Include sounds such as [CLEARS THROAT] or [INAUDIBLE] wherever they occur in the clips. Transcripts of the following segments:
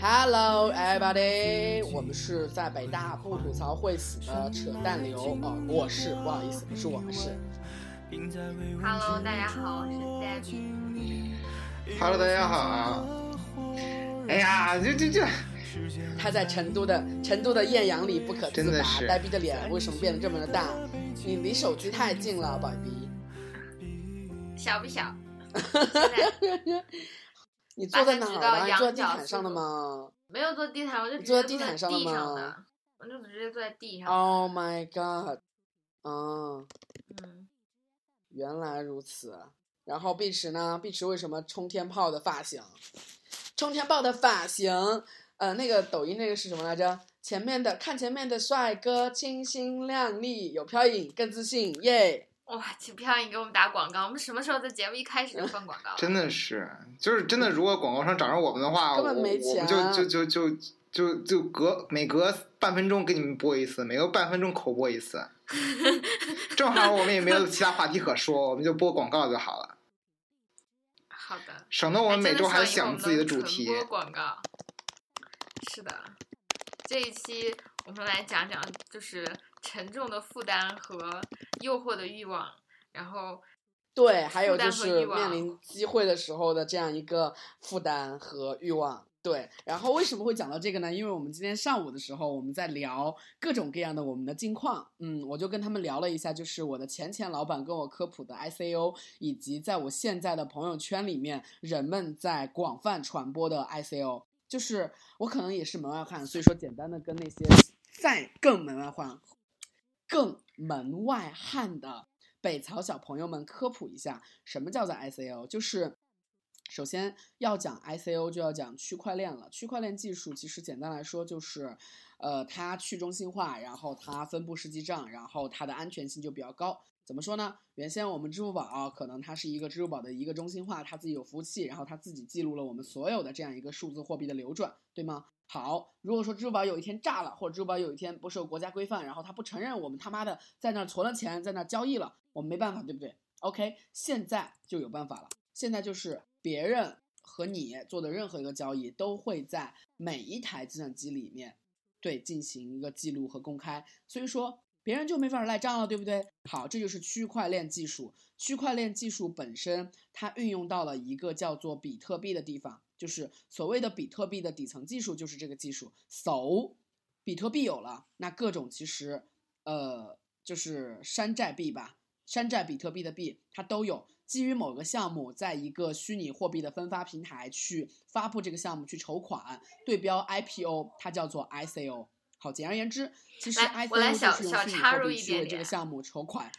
Hello everybody，我们是在北大不吐槽会死的扯淡流哦，我是不好意思，不是我们是。Hello，大家好，我是 Debbie。Hello，大家好。哎呀，这这这，他在成都的成都的艳阳里不可自拔，真的是呆逼的脸为什么变得这么的大？你离手机太近了。小不小？[LAUGHS] 你坐在哪儿的？把它举到你坐在地毯上的吗没有坐地毯，我就坐在地毯上了吗，我就直接坐在地上。？Oh my god！嗯，嗯，原来如此。然后碧池呢？碧池为什么冲天炮的发型？冲天炮的发型，呃，那个抖音那个是什么来着？前面的看前面的帅哥，清新靓丽，有飘影，更自信，耶！哇，请飘影给我们打广告，我们什么时候在节目一开始就放广告？真的是，就是真的，如果广告商找上我们的话，根本没我我们就就就就就就隔每隔半分钟给你们播一次，每隔半分钟口播一次。[LAUGHS] 正好我们也没有其他话题可说，我们就播广告就好了，[LAUGHS] 好的。省得我们每周还想自己的主题。播广告。是的，这一期我们来讲讲就是沉重的负担和诱惑的欲望，然后对，还有就是面临机会的时候的这样一个负担和欲望。对，然后为什么会讲到这个呢？因为我们今天上午的时候，我们在聊各种各样的我们的近况，嗯，我就跟他们聊了一下，就是我的前前老板跟我科普的 ICO，以及在我现在的朋友圈里面人们在广泛传播的 ICO。就是我可能也是门外汉，所以说简单的跟那些再更门外汉、更门外汉的北曹小朋友们科普一下，什么叫做 ICO？就是首先要讲 ICO，就要讲区块链了。区块链技术其实简单来说就是，呃，它去中心化，然后它分布式记账，然后它的安全性就比较高。怎么说呢？原先我们支付宝可能它是一个支付宝的一个中心化，它自己有服务器，然后它自己记录了我们所有的这样一个数字货币的流转，对吗？好，如果说支付宝有一天炸了，或者支付宝有一天不受国家规范，然后它不承认我们他妈的在那儿存了钱，在那儿交易了，我们没办法，对不对？OK，现在就有办法了，现在就是别人和你做的任何一个交易都会在每一台计算机里面对进行一个记录和公开，所以说别人就没法赖账了，对不对？好，这就是区块链技术。区块链技术本身它运用到了一个叫做比特币的地方，就是所谓的比特币的底层技术就是这个技术。So，比特币有了，那各种其实呃就是山寨币吧，山寨比特币的币它都有。基于某个项目，在一个虚拟货币的分发平台去发布这个项目，去筹款，对标 IPO，它叫做 ICO。好，简而言之，其实来我来小就是用虚拟小插货币去为入一点点这个项目筹款。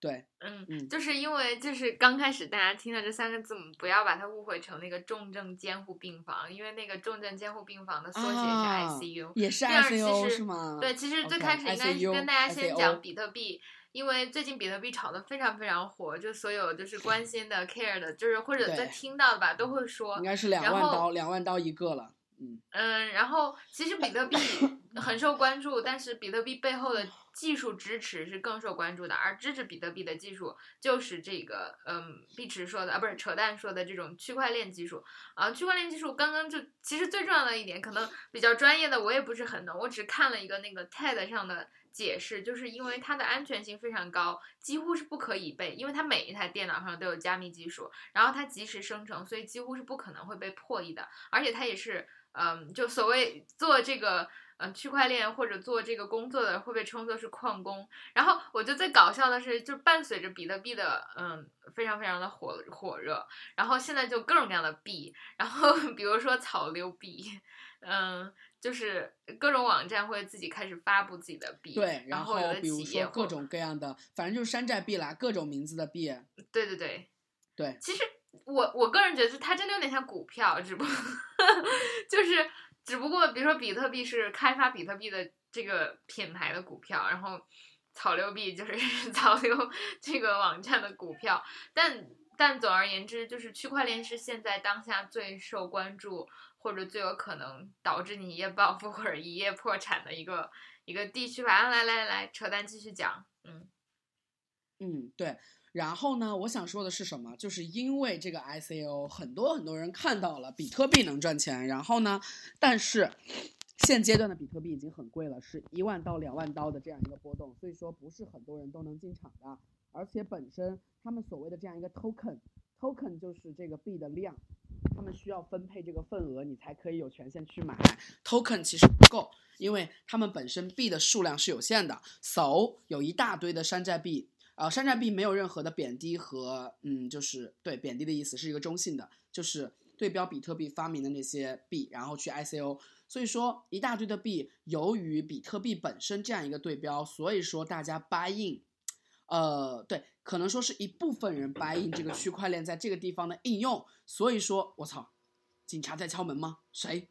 对，嗯，嗯就是因为就是刚开始大家听到这三个字母，不要把它误会成那个重症监护病房，因为那个重症监护病房的缩写是啊 ICU，、也是这样其 ICO 实是吗？对，其实最开始应该是 ICU 跟大家先讲比特币，因为最近比特币炒得非常非常火，就所有就是关心的、care 的，就是或者在听到的吧，都会说应，该是两万刀，两万刀一个了。嗯，然后其实比特币很受关注，但是比特币背后的技术支持是更受关注的，而支持比特币的技术就是这个，嗯，碧池说的啊，不是扯淡说的这种区块链技术啊。区块链技术刚刚就其实最重要的一点，可能比较专业的我也不是很懂，我只看了一个那个 TED 上的解释，就是因为它的安全性非常高，几乎是不可以被，因为它每一台电脑上都有加密技术，然后它及时生成，所以几乎是不可能会被破译的，而且它也是。嗯，就所谓做这个嗯区块链或者做这个工作的会被称作是矿工。然后我觉得最搞笑的是，就伴随着比特币的嗯非常非常的火火热，然后现在就各种各样的币，然后 [LAUGHS] 比如说草溜币，嗯，就是各种网站会自己开始发布自己的币，对，然后比如说各种各样的，反正就是山寨币啦，各种名字的币。对对对，对，其实我我个人觉得它真的有点像股票，只不过 [LAUGHS] 就是只不过比如说比特币是开发比特币的这个品牌的股票，然后草六币就是 [LAUGHS] 草六这个网站的股票，但但总而言之，就是区块链是现在当下最受关注或者最有可能导致你一夜暴富或者一夜破产的一个一个地区吧。来来来，扯淡继续讲，嗯。嗯，对。然后呢，我想说的是什么？就是因为这个 ICO，很多很多人看到了比特币能赚钱，然后呢，但是现阶段的比特币已经很贵了，是一万到两万刀的这样一个波动，所以说不是很多人都能进场的。而且本身他们所谓的这样一个 token，token 就是这个币的量，他们需要分配这个份额，你才可以有权限去买。token 其实不够，因为他们本身币的数量是有限的，so 有一大堆的山寨币。呃，山寨币没有任何的贬低和嗯，就是对贬低的意思是一个中性的，就是对标比特币发明的那些币，然后去 ICO。所以说一大堆的币，由于比特币本身这样一个对标，所以说大家 buy in，呃，对，可能说是一部分人 buy in 这个区块链在这个地方的应用。所以说，我操，警察在敲门吗？谁？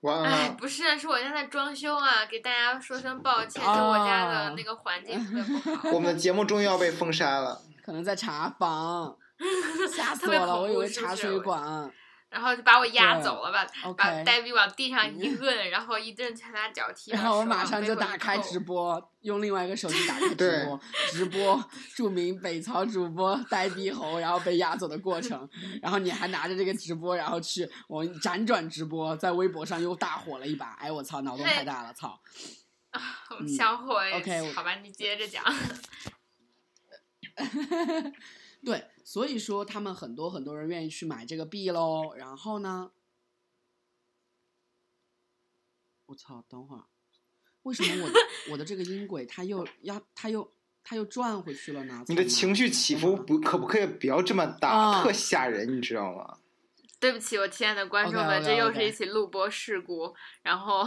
完哎，不是，是我家在装修啊，给大家说声抱歉，就我家的哦那个环境特别不 [LAUGHS] 好。我们的节目终于要被封杀了。可能在查房，[LAUGHS] 吓死我了，我以为查水是我馆。然后就把我压走了，把把黛比往地上一摁，然后一顿拳打脚踢，然后我马上就打开直播，用另外一个手机打开 [LAUGHS] 直播，直播著名北曹主播呆逼猴，然后被压走的过程。然后你还拿着这个直播，然后去我辗转直播，在微博上又大火了一把。哎，我操，脑洞太大了，操！我们嗯相互 OK，好吧，你接着讲。[LAUGHS] 对，所以说他们很多很多人愿意去买这个币喽。然后呢，我操，等会儿，为什么我的 [LAUGHS] 我的这个音轨它又要它又它又转回去了呢？你的情绪起伏不可不可以不要这么大，啊特吓人，你知道吗？对不起，我亲爱的观众们这又是一起录播事故。然后，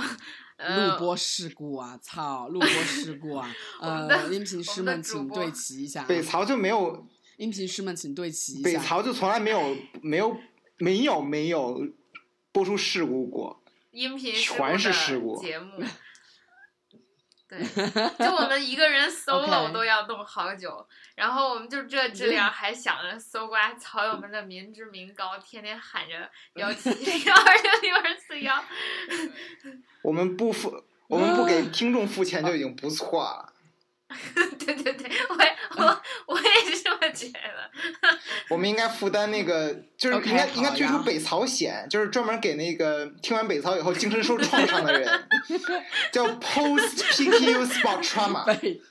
呃，录播事故啊！操，录播事故啊！[LAUGHS] 呃，音频师们请对齐一下啊。北曹就没有，音频师们请对齐一下。北曹就从来没有没有没有没有播出事故过。音频全是事故节目。[LAUGHS] 对，就我们一个人 solo 都要弄好久，然后我们就这质量还想着搜刮草友们的民脂民膏，天天喊着幺七 [LAUGHS] 幺二六六二四幺。我们不付，我们不给听众付钱就已经不错了。[LAUGHS] 对对对，我也我我也是这么觉得。[LAUGHS] 我们应该负担那个，就是应该应该推出北曹险，就是专门给那个听完北曹以后精神受创伤的人，[LAUGHS] 叫 post PTU spot trauma。对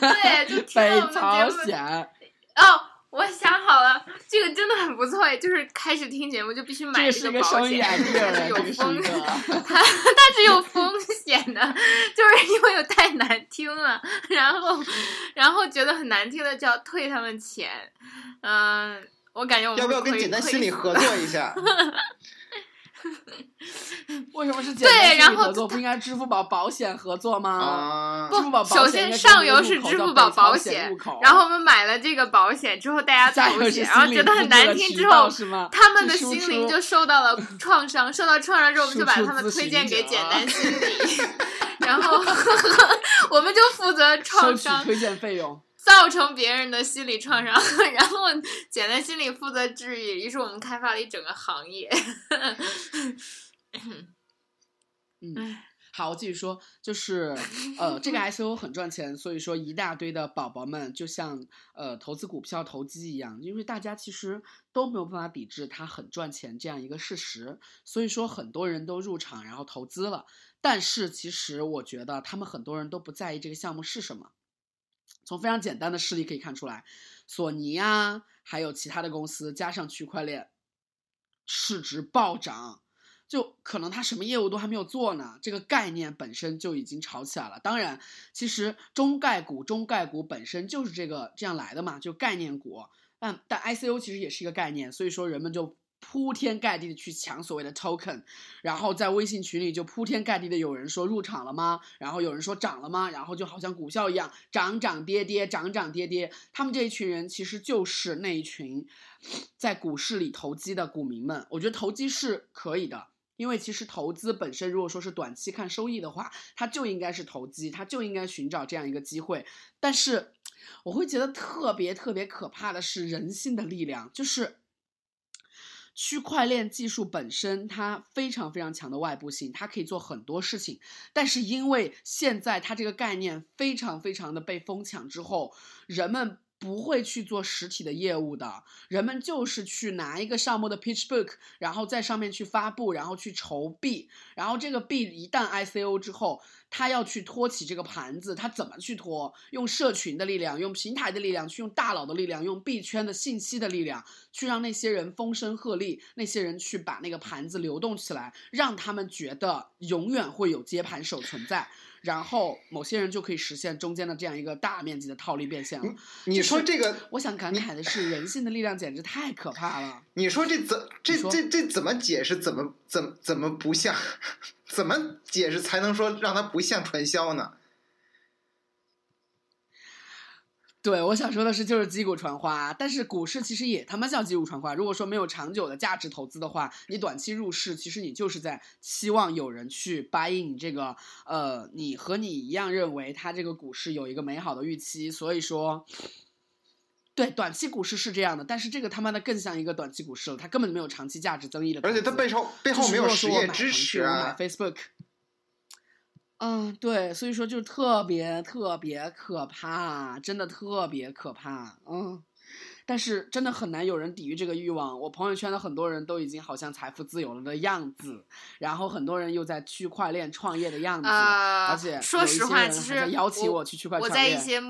对，就听我们的北朝节目鲜，哦。我想好了，这个真的很不错哎！就是开始听节目就必须买这个保险它是有风一个。它它是有风险的，就是因为有太难听了，然后然后觉得很难听的就要退他们钱，嗯、我感觉我们要不要跟简单心理合？作 [LAUGHS] 一下？[LAUGHS] 为什么是简单心理对然后合作？不应该支付宝保险合作吗？啊，支付宝保首先上游是支付宝保险入口，然后我们买了这个保险之后，大家 [LAUGHS] 下游是投险，然后觉得很难听之后，他们的心灵就受到了创伤，受到创伤之后，我们就把他们推荐给简 [LAUGHS] 单心理，然后我们就负责创伤，推荐费用。造成别人的心理创伤，[LAUGHS] 然后简单心理负责治愈，于是我们开发了一整个行业。[LAUGHS] 嗯，好，我继续说，就是 [LAUGHS] 呃，这个 ICO 很赚钱，所以说一大堆的宝宝们就像呃投资股票投机一样，因为大家其实都没有办法抵制它很赚钱这样一个事实，所以说很多人都入场然后投资了，但是其实我觉得他们很多人都不在意这个项目是什么。从非常简单的事例可以看出来，索尼呀、还有其他的公司加上区块链，市值暴涨，就可能它什么业务都还没有做呢，这个概念本身就已经炒起来了。当然，其实中概股、中概股本身就是这个这样来的嘛，就概念股。但但 ICO 其实也是一个概念，所以说人们就铺天盖地的去抢所谓的 token，然后在微信群里就铺天盖地的有人说入场了吗？然后有人说涨了吗？然后就好像股票一样涨涨跌跌，涨涨跌跌。他们这一群人其实就是那一群在股市里投机的股民们。我觉得投机是可以的。因为其实投资本身，如果说是短期看收益的话，它就应该是投机，它就应该寻找这样一个机会。但是，我会觉得特别特别可怕的是人性的力量，就是区块链技术本身它非常非常强的外部性，它可以做很多事情，但是因为现在它这个概念非常非常的被疯抢之后，人们。不会去做实体的业务的，人们就是去拿一个项目的 pitch book，然后在上面去发布，然后去筹币，然后这个币一旦 ICO 之后，他要去托起这个盘子，他怎么去托？用社群的力量，用平台的力量，去用大佬的力量，用币圈的信息的力量，去让那些人风声鹤唳，那些人去把那个盘子流动起来，让他们觉得永远会有接盘手存在。然后某些人就可以实现中间的这样一个大面积的套利变现了。你说这个，我想感慨的是，人性的力量简直太可怕了。你说这怎这这这怎么解释？怎么怎怎么不像？[LAUGHS] 怎么解释才能说让它不像传销呢？对，我想说的是，就是击鼓传花。但是股市其实也他妈叫击鼓传花。如果说没有长久的价值投资的话，你短期入市，其实你就是在期望有人去 buy in 这个，呃，你和你一样认为它这个股市有一个美好的预期。所以说，对，短期股市是这样的，但是这个他妈的更像一个短期股市了，它根本就没有长期价值增益的。而且它背后背后没有实业支持啊。Facebook。嗯，对，所以说就特别特别可怕，真的特别可怕。嗯，但是真的很难有人抵御这个欲望。我朋友圈的很多人都已经好像财富自由了的样子，然后很多人又在区块链创业的样子，而且说实话，其实邀请我去区块链。我在一些，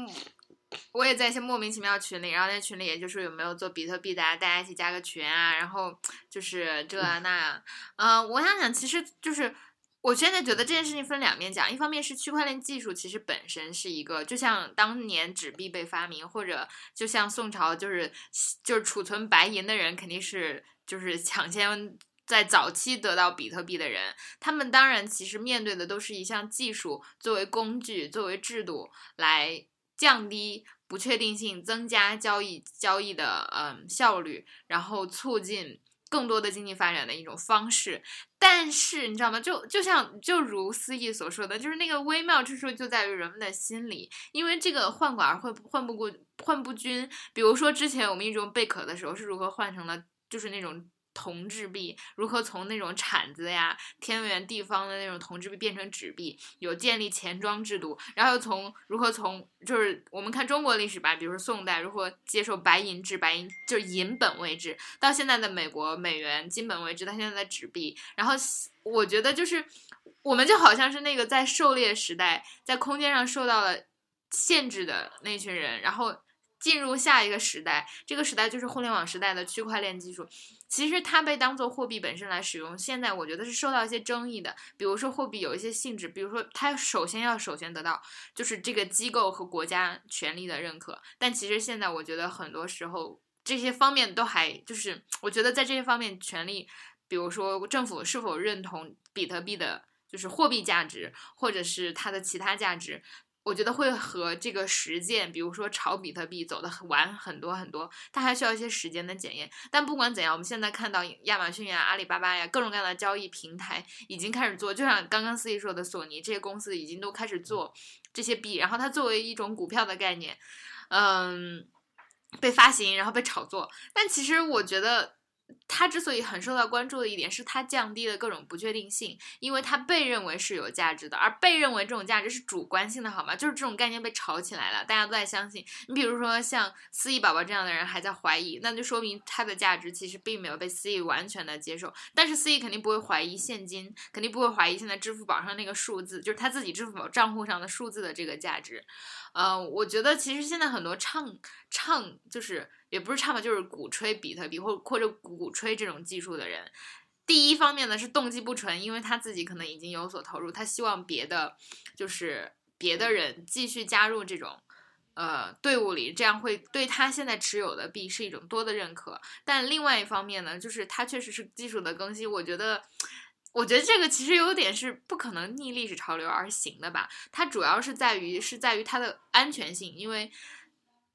我也在一些莫名其妙群里，然后在群里也就是有没有做比特币的，大家一起加个群啊，然后就是这那，嗯，我想想，其实就是。我现在觉得这件事情分两面讲，一方面是区块链技术其实本身是一个，就像当年纸币被发明，或者就像宋朝就是就是储存白银的人，肯定是就是抢先在早期得到比特币的人，他们当然其实面对的都是一项技术作为工具、作为制度来降低不确定性、增加交易交易的嗯效率，然后促进。更多的经济发展的一种方式，但是你知道吗？就就像就如思义所说的，就是那个微妙之处就在于人们的心理，因为这个换管换换不过换不均。比如说之前我们一直用贝壳的时候，是如何换成了就是那种。铜制币如何从那种铲子呀、天圆地方的那种铜制币变成纸币？有建立钱庄制度，然后又从如何从就是我们看中国历史吧，比如说宋代如何接受白银制，白银就是银本位制，到现在的美国美元金本位制，到现在的纸币。然后我觉得就是我们就好像是那个在狩猎时代在空间上受到了限制的那群人，然后。进入下一个时代，这个时代就是互联网时代的区块链技术。其实它被当做货币本身来使用，现在我觉得是受到一些争议的。比如说货币有一些性质，比如说它首先要首先得到就是这个机构和国家权力的认可。但其实现在我觉得很多时候这些方面都还就是，我觉得在这些方面权力，比如说政府是否认同比特币的就是货币价值，或者是它的其他价值。我觉得会和这个实践，比如说炒比特币走的晚很多很多，它还需要一些时间的检验。但不管怎样，我们现在看到亚马逊呀、阿里巴巴呀，各种各样的交易平台已经开始做，就像刚刚司仪说的，索尼这些公司已经都开始做这些币，然后它作为一种股票的概念，嗯，被发行，然后被炒作。但其实我觉得。它之所以很受到关注的一点是它降低了各种不确定性，因为它被认为是有价值的，而被认为这种价值是主观性的，好吗？就是这种概念被炒起来了，大家都在相信。你比如说像思怡宝宝这样的人还在怀疑，那就说明它的价值其实并没有被思怡完全的接受。但是思怡肯定不会怀疑现金，肯定不会怀疑现在支付宝上那个数字，就是他自己支付宝账户上的数字的这个价值。嗯，我觉得其实现在很多唱唱就是。也不是唱吧，就是鼓吹比特币或或者鼓吹这种技术的人，第一方面呢是动机不纯，因为他自己可能已经有所投入，他希望别的就是别的人继续加入这种呃队伍里，这样会对他现在持有的币是一种多的认可。但另外一方面呢，就是它确实是技术的更新，我觉得我觉得这个其实有点是不可能逆历史潮流而行的吧。它主要是在于是在于它的安全性，因为。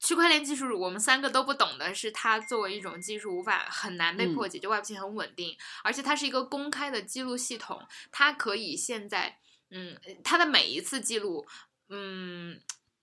区块链技术，我们三个都不懂的是，它作为一种技术，无法很难被破解，就外部性很稳定，而且它是一个公开的记录系统，它可以现在，嗯，它的每一次记录，嗯，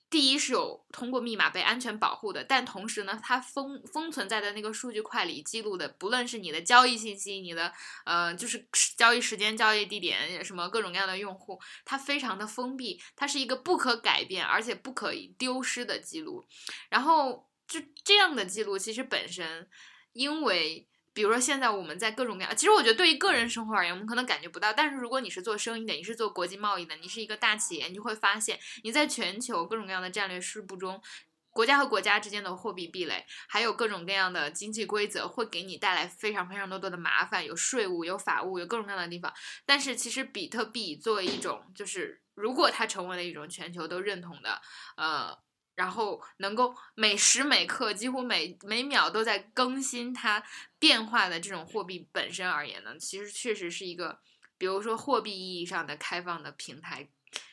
第一是有通过密码被安全保护的，但同时呢，它封封存在的那个数据块里记录的，不论是你的交易信息，你的呃就是交易时间、交易地点，什么各种各样的用户，它非常的封闭，它是一个不可改变而且不可以丢失的记录。然后就这样的记录，其实本身因为。比如说，现在我们在各种各样，其实我觉得对于个人生活而言，我们可能感觉不到。但是如果你是做生意的，你是做国际贸易的，你是一个大企业，你就会发现，你在全球各种各样的战略事步中，国家和国家之间的货币壁垒，还有各种各样的经济规则，会给你带来非常非常多多的麻烦，有税务，有法务，有各种各样的地方。但是其实比特币作为一种，就是如果它成为了一种全球都认同的，呃。然后能够每时每刻，几乎每每秒都在更新它变化的这种货币本身而言呢，其实确实是一个，比如说货币意义上的开放的平台。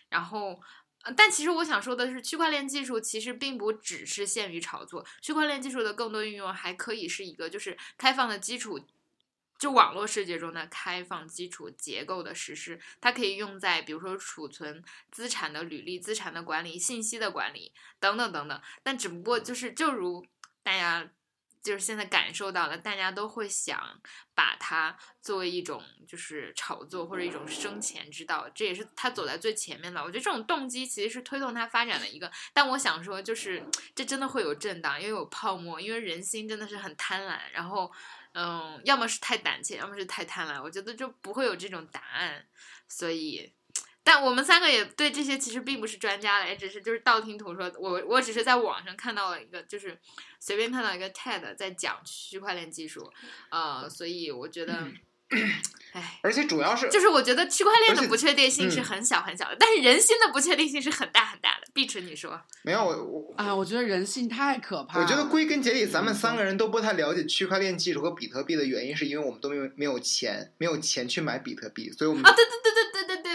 然后，但其实我想说的是，区块链技术其实并不只是限于炒作，区块链技术的更多运用还可以是一个就是开放的基础。就网络世界中的开放基础结构的实施，它可以用在比如说储存资产的履历、资产的管理、信息的管理等等等等。但只不过就是就如大家就是现在感受到了，大家都会想把它作为一种就是炒作或者一种生钱之道，这也是它走在最前面的。我觉得这种动机其实是推动它发展的一个。但我想说，就是这真的会有震荡，因为有泡沫，因为人心真的是很贪婪，然后。嗯，要么是太胆怯，要么是太贪婪，我觉得就不会有这种答案。所以，但我们三个也对这些其实并不是专家了，也只是就是道听途说。我我只是在网上看到了一个，就是随便看到一个 TED 在讲区块链技术，呃，所以我觉得。[CLEARS THROAT] 唉，而且主要是，就是我觉得区块链的不确定性是很小很小的，但是人心的不确定性是很大很大的。碧池，你说？没有我，啊，我觉得人性太可怕了。我觉得归根结底，咱们三个人都不太了解区块链技术和比特币的原因，是因为我们都没有没有钱，没有钱去买比特币，所以我们啊，对对对对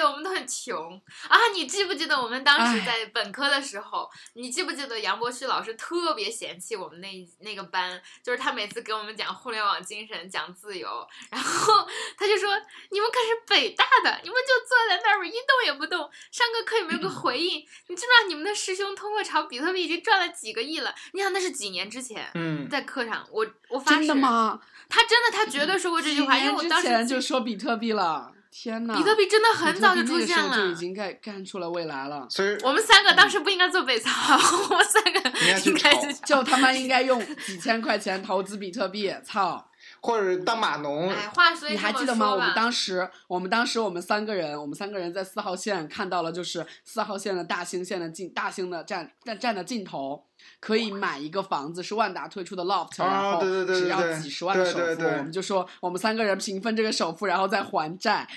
我们都很穷啊！你记不记得我们当时在本科的时候？你记不记得杨博旭老师特别嫌弃我们那那个班，就是他每次给我们讲互联网精神，讲自由，然后。[LAUGHS] 他就说：“你们可是北大的，你们就坐在那儿一动也不动，上个课也没有个回应。你知不知道你们的师兄通过炒比特币已经赚了几个亿了？你想那是几年之前？嗯，在课上，我我发誓，真的吗？他真的，他绝对说过这句话，因为我当时就说比特币了。天呐，比特币真的很早就出现了，就已经干干出了未来了。所以，我们三个当时不应该做北操，[LAUGHS] 我们三个应该就他妈应该用几千块钱投资比特币，操！”或者当码农，哎，话说你还记得吗？我们当时，我们当时，我们三个人，我们三个人在四号线看到了，就是四号线的大兴线的尽大兴的站站站的尽头，可以买一个房子，是万达推出的 loft，然后只要几十万的首付，我们就说我们三个人平分这个首付，然后再还债。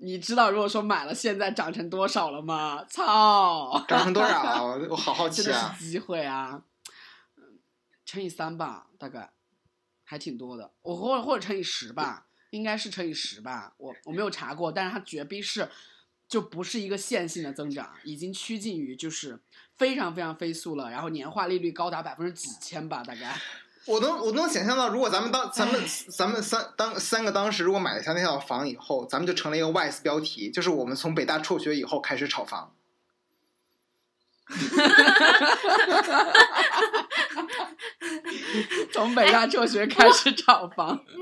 你知道如果说买了，现在涨成多少了吗？操！涨成多少？[LAUGHS] 我好好奇啊！机会啊，乘以三吧，大概。还挺多的，我或者或者乘以十吧，应该是乘以十吧，我我没有查过，但是它绝逼是，就不是一个线性的增长，已经趋近于就是非常非常飞速了，然后年化利率高达百分之几千吧，大概。我能我能想象到，如果咱们当咱们咱们三当三个当时如果买了下那套房以后，咱们就成了一个 YS 标题，就是我们从北大辍学以后开始炒房。[LAUGHS] [LAUGHS] 从北大辍学开始炒房。嗯，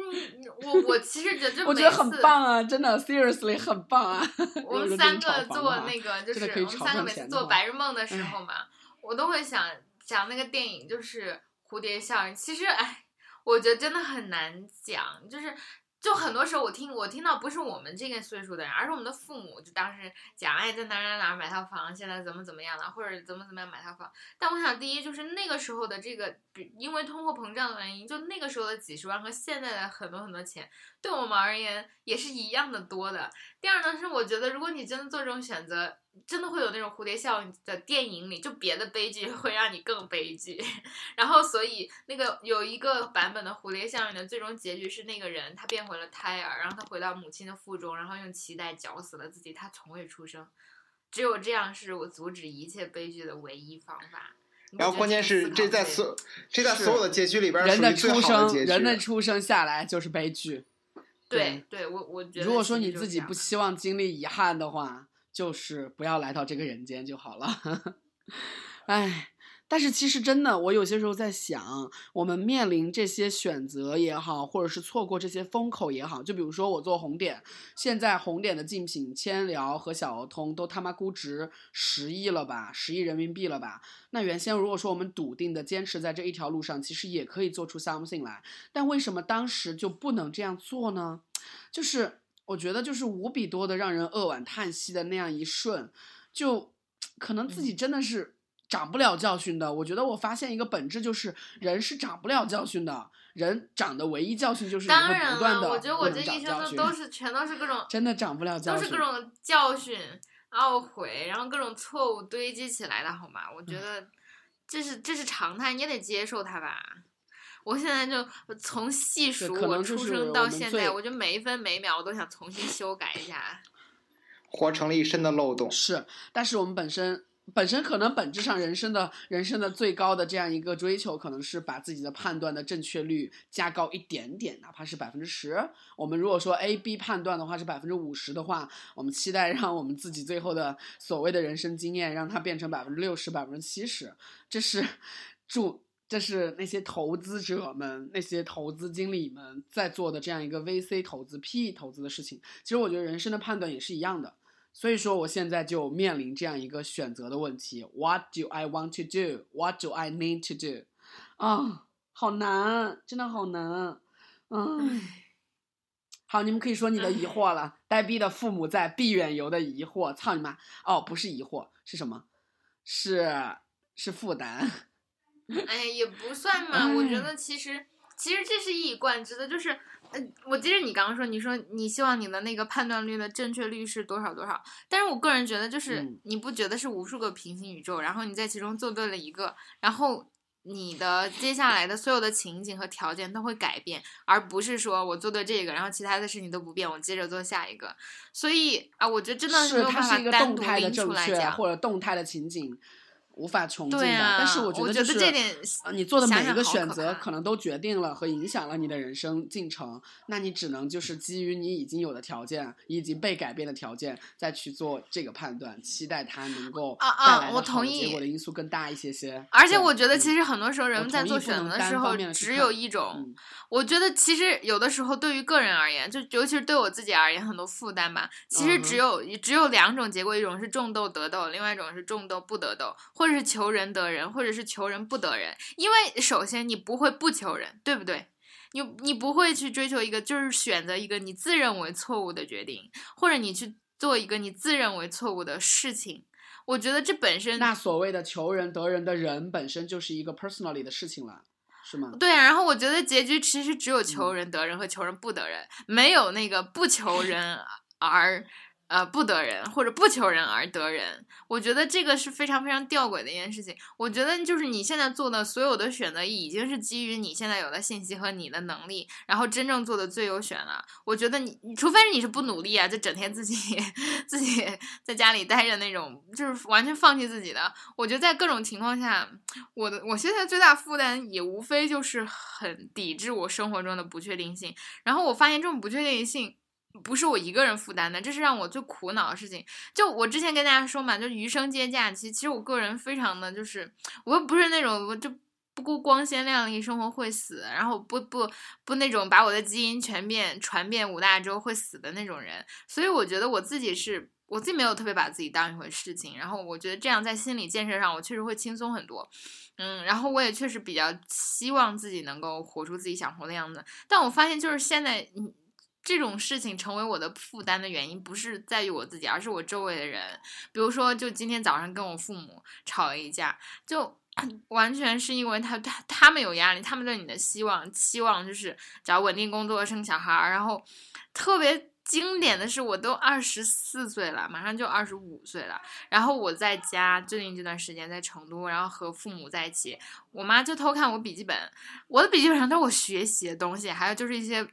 我我其实觉得，我觉得很棒啊，真的，seriously 很棒啊。我们三个做那个，就是我们三个每次做白日梦的时候嘛，我都会想讲那个电影，就是蝴蝶效应。其实，哎，我觉得真的很难讲，就是。就很多时候，我听我听到不是我们这个岁数的人，而是我们的父母，就当时讲，哎，在哪哪哪买套房，现在怎么怎么样了，或者怎么怎么样买套房。但我想，第一就是那个时候的这个，因为通货膨胀的原因，就那个时候的几十万和现在的很多很多钱，对我们而言也是一样的多的。第二呢，是我觉得如果你真的做这种选择。真的会有那种蝴蝶效应的电影里，就别的悲剧 [LAUGHS] 会让你更悲剧。然后，所以那个有一个版本的蝴蝶效应的最终结局是那个人他变回了胎儿，然后他回到母亲的腹中，然后用脐带绞死了自己，他从未出生。只有这样是我阻止一切悲剧的唯一方法。然后关键是这在所这在所有的结局里边，人的出生人的出生下来就是悲剧。对对，我我觉得如果说你自己不希望经历遗憾的话。就是不要来到这个人间就好了。[LAUGHS] 唉。但是其实真的，我有些时候在想，我们面临这些选择也好，或者是错过这些风口也好，就比如说我做红点，现在红点的竞品千聊和小鹅通都他妈估值十亿了吧，十亿人民币了吧？那原先如果说我们笃定的坚持在这一条路上，其实也可以做出 something 来，但为什么当时就不能这样做呢？就是我觉得就是无比多的让人扼腕叹息的那样一瞬，就可能自己真的是。长不了教训的，我觉得我发现一个本质就是人是长不了教训的，人长的唯一教训就是当然了我觉得我这一生都都是全都是各种真的长不了教训，都是各种教训、懊悔，然后各种错误堆积起来的，好吗？我觉得这是这是常态，你也得接受它吧。我现在就从细数我出生到现在，我就每一分每秒我都想重新修改一下，活成了一身的漏洞。是，但是我们本身。本身可能本质上人生的人生的最高的这样一个追求，可能是把自己的判断的正确率加高一点点，哪怕是百分之十。我们如果说 A、B 判断的话是百分之五十的话，我们期待让我们自己最后的所谓的人生经验，让它变成百分之六十、百分之七十。这是祝，这是那些投资者们、那些投资经理们在做的这样一个 VC 投资、PE 投资的事情。其实我觉得人生的判断也是一样的。所以说，我现在就面临这样一个选择的问题：What do I want to do? What do I need to do? 啊，好难，真的好难。嗯，好，你们可以说你的疑惑了。呆逼的父母在，避远游的疑惑，操你妈！哦，不是疑惑，是什么？是是负担。哎呀，也不算嘛。我觉得其实其实这是一以贯之的，就是。嗯，我记得你刚刚说，你说你希望你的那个判断率的正确率是多少多少？但是我个人觉得，就是你不觉得是无数个平行宇宙，然后你在其中做对了一个，然后你的接下来的所有的情景和条件都会改变，而不是说我做对这个，然后其他的事情都不变，我接着做下一个。所以啊，我觉得真的是没有办法单独拎出来讲，或者动态的情景。无法穷尽的，但是我觉得就是你做的每一个选择，可能都决定了和影响了你的人生进程。那你只能就是基于你已经有的条件，已经被改变的条件，再去做这个判断，期待它能够带来的好结果的因素更大一些些。而且我觉得，其实很多时候人们在做选择的时候，只有一种。我觉得其实有的时候，对于个人而言，就尤其是对我自己而言，很多负担吧，其实只有只有两种结果：一种是种豆得豆，另外一种是种豆不得豆，或者是求人得人，或者是求人不得人。因为首先你不会不求人，对不对？你你不会去追求一个，就是选择一个你自认为错误的决定，或者你去做一个你自认为错误的事情。我觉得这本身，那所谓的求人得人的人本身就是一个 personally 的事情了。是吗？对啊，然后我觉得结局其实只有求人得人和求人不得人，没有那个不求人 [LAUGHS] 而。呃，不得人或者不求人而得人，我觉得这个是非常非常吊诡的一件事情。我觉得就是你现在做的所有的选择，已经是基于你现在有的信息和你的能力，然后真正做的最优选了。我觉得你，除非是你是不努力啊，就整天自己自己 [LAUGHS] 在家里待着那种，就是完全放弃自己的。我觉得在各种情况下，我的我现在最大负担也无非就是很抵制我生活中的不确定性。然后我发现这种不确定性。不是我一个人负担的，这是让我最苦恼的事情。就我之前跟大家说嘛，就余生皆假期。其实我个人非常的就是，我又不是那种我就不顾光鲜亮丽生活会死，然后不不不那种把我的基因全变传遍五大洲会死的那种人。所以我觉得我自己是我自己没有特别把自己当一回事情。然后我觉得这样在心理建设上，我确实会轻松很多。嗯，然后我也确实比较希望自己能够活出自己想活的样子。但我发现就是现在嗯。这种事情成为我的负担的原因，不是在于我自己，而是我周围的人。比如说，就今天早上跟我父母吵了一架，就 [CLEARS THROAT] 完全是因为他他他们有压力，他们对你的希望期望就是找稳定工作、生小孩儿。然后特别经典的是，我都二十四岁了，马上就二十五岁了。然后我在家最近这段时间在成都，然后和父母在一起，我妈就偷看我笔记本，我的笔记本上都是我学习的东西，还有就是一些。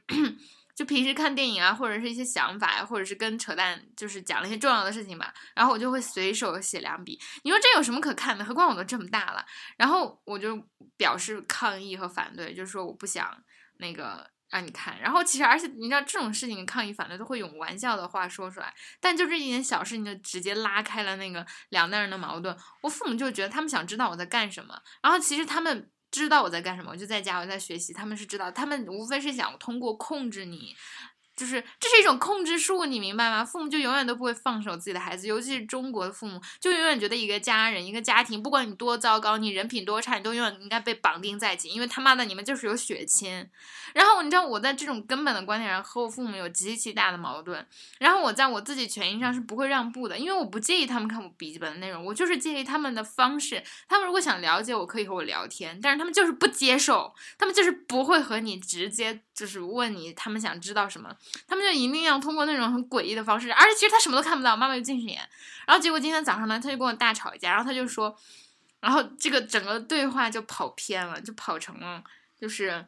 就平时看电影啊，或者是一些想法呀，或者是跟扯淡，就是讲了一些重要的事情吧。然后我就会随手写两笔。你说这有什么可看的？何况我都这么大了。然后我就表示抗议和反对，就是说我不想那个让你看。然后其实而且你知道这种事情抗议反对都会用玩笑的话说出来，但就这一点小事情就直接拉开了那个两代人的矛盾。我父母就觉得他们想知道我在干什么，然后其实他们。知道我在干什么，我就在家，我在学习。他们是知道，他们无非是想通过控制你，就是这是一种控制术，你明白吗？父母就永远都不会放手自己的孩子，尤其是中国的父母，就永远觉得一个家人、一个家庭，不管你多糟糕，你人品多差，你都永远应该被绑定在一起，因为他妈的你们就是有血亲。然后你知道我在这种根本的观点上和我父母有极其大的矛盾，然后我在我自己权益上是不会让步的，因为我不介意他们看我笔记本的内容，我就是介意他们的方式。他们如果想了解我，可以和我聊天，但是他们就是不接受，他们就是不会和你直接就是问你他们想知道什么，他们就一定要通过那种很诡异的方式，而且其实他什么都看不到，妈妈就近视眼。然后结果今天早上呢，他就跟我大吵一架，然后他就说，然后这个整个对话就跑偏了，就跑成了就是。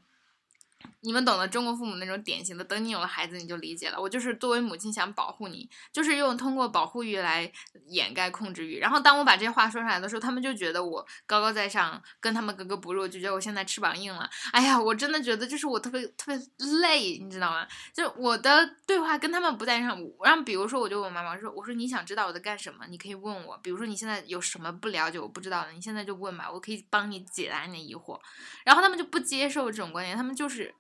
你们懂得中国父母那种典型的，等你有了孩子你就理解了。我就是作为母亲想保护你，就是用通过保护欲来掩盖控制欲。然后当我把这些话说出来的时候，他们就觉得我高高在上，跟他们格格不入，就觉得我现在翅膀硬了。哎呀，我真的觉得就是我特别特别累，你知道吗？就我的对话跟他们不在上。然后比如说，我就问妈妈说：“我说你想知道我在干什么？你可以问我。比如说你现在有什么不了解我不知道的，你现在就问吧，我可以帮你解答你的疑惑。”然后他们就不接受这种观点，他们就是。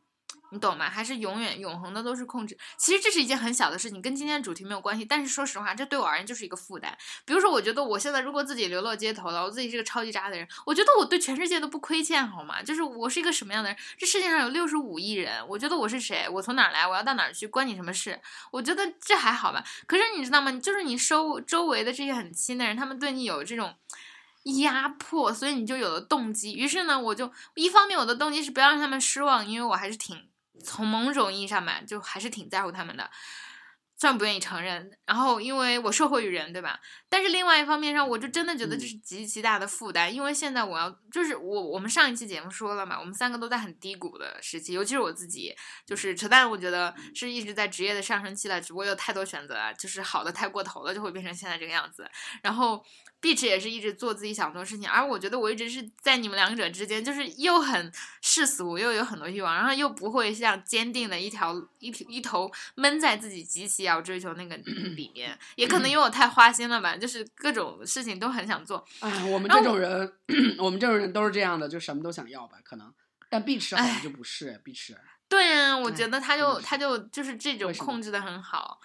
你懂吗？还是永远永恒的都是控制？其实这是一件很小的事情，跟今天的主题没有关系。但是说实话，这对我而言就是一个负担。比如说，我觉得我现在如果自己流落街头了，我自己是个超级渣的人，我觉得我对全世界都不亏欠，好吗？就是我是一个什么样的人？这世界上有六十五亿人，我觉得我是谁？我从哪来？我要到哪儿去？关你什么事？我觉得这还好吧。可是你知道吗？就是你收周围的这些很亲的人，他们对你有这种压迫，所以你就有了动机。于是呢，我就一方面我的动机是不要让他们失望，因为我还是挺。从某种意义上吧，就还是挺在乎他们的。虽然不愿意承认，然后因为我受惠于人，对吧？但是另外一方面上，我就真的觉得这是极其大的负担，因为现在我要就是我我们上一期节目说了嘛，我们三个都在很低谷的时期，尤其是我自己，就是扯淡，我觉得是一直在职业的上升期了，只不过有太多选择，就是好的太过头了，就会变成现在这个样子。然后 Beach 也是一直做自己想做的事情，而我觉得我一直是在你们两者之间，就是又很世俗，又有很多欲望，然后又不会像坚定的一条一一头闷在自己极其。要追求那个 [CLEARS THROAT] 里面，也可能因为我太花心了吧，就是各种事情都很想做。哎，我们这种人，我们这种人都是这样的，就什么都想要吧，可能。但碧池好像就不是，碧池。对呀，我觉得他就他就就是这种控制的很好。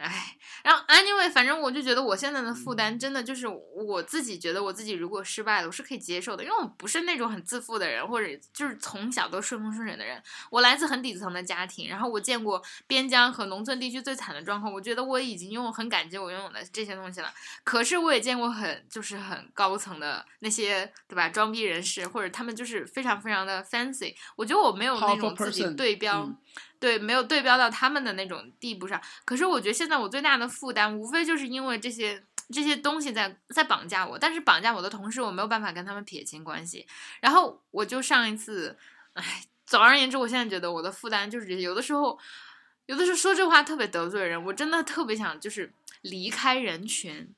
哎，然后 anyway，反正我就觉得我现在的负担真的就是我自己觉得我自己如果失败了，我是可以接受的，因为我不是那种很自负的人，或者就是从小都顺风顺水的人。我来自很底层的家庭，然后我见过边疆和农村地区最惨的状况，我觉得我已经拥有很感激我拥有的这些东西了。可是我也见过很就是很高层的那些对吧装逼人士，或者他们就是非常非常的 fancy，我觉得我没有那种自己对标。对，没有对标到他们的那种地步上。可是我觉得现在我最大的负担，无非就是因为这些这些东西在在绑架我。但是绑架我的同时，我没有办法跟他们撇清关系。然后我就上一次，哎，总而言之，我现在觉得我的负担就是这些。有的时候，有的时候说这话特别得罪人，我真的特别想就是离开人群。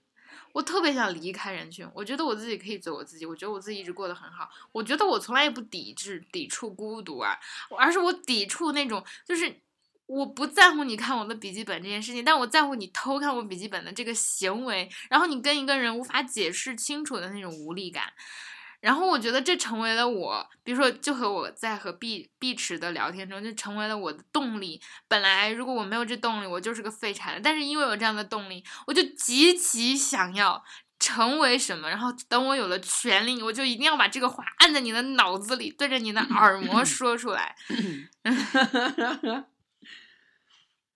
我特别想离开人群，我觉得我自己可以做我自己，我觉得我自己一直过得很好，我觉得我从来也不抵制、抵触孤独啊，而是我抵触那种，就是我不在乎你看我的笔记本这件事情，但我在乎你偷看我笔记本的这个行为，然后你跟一个人无法解释清楚的那种无力感。然后我觉得这成为了我，比如说，就和我在和碧碧池的聊天中，就成为了我的动力。本来如果我没有这动力，我就是个废柴了。但是因为有这样的动力，我就极其想要成为什么。然后等我有了权利，我就一定要把这个话按在你的脑子里，对着你的耳膜说出来。[LAUGHS]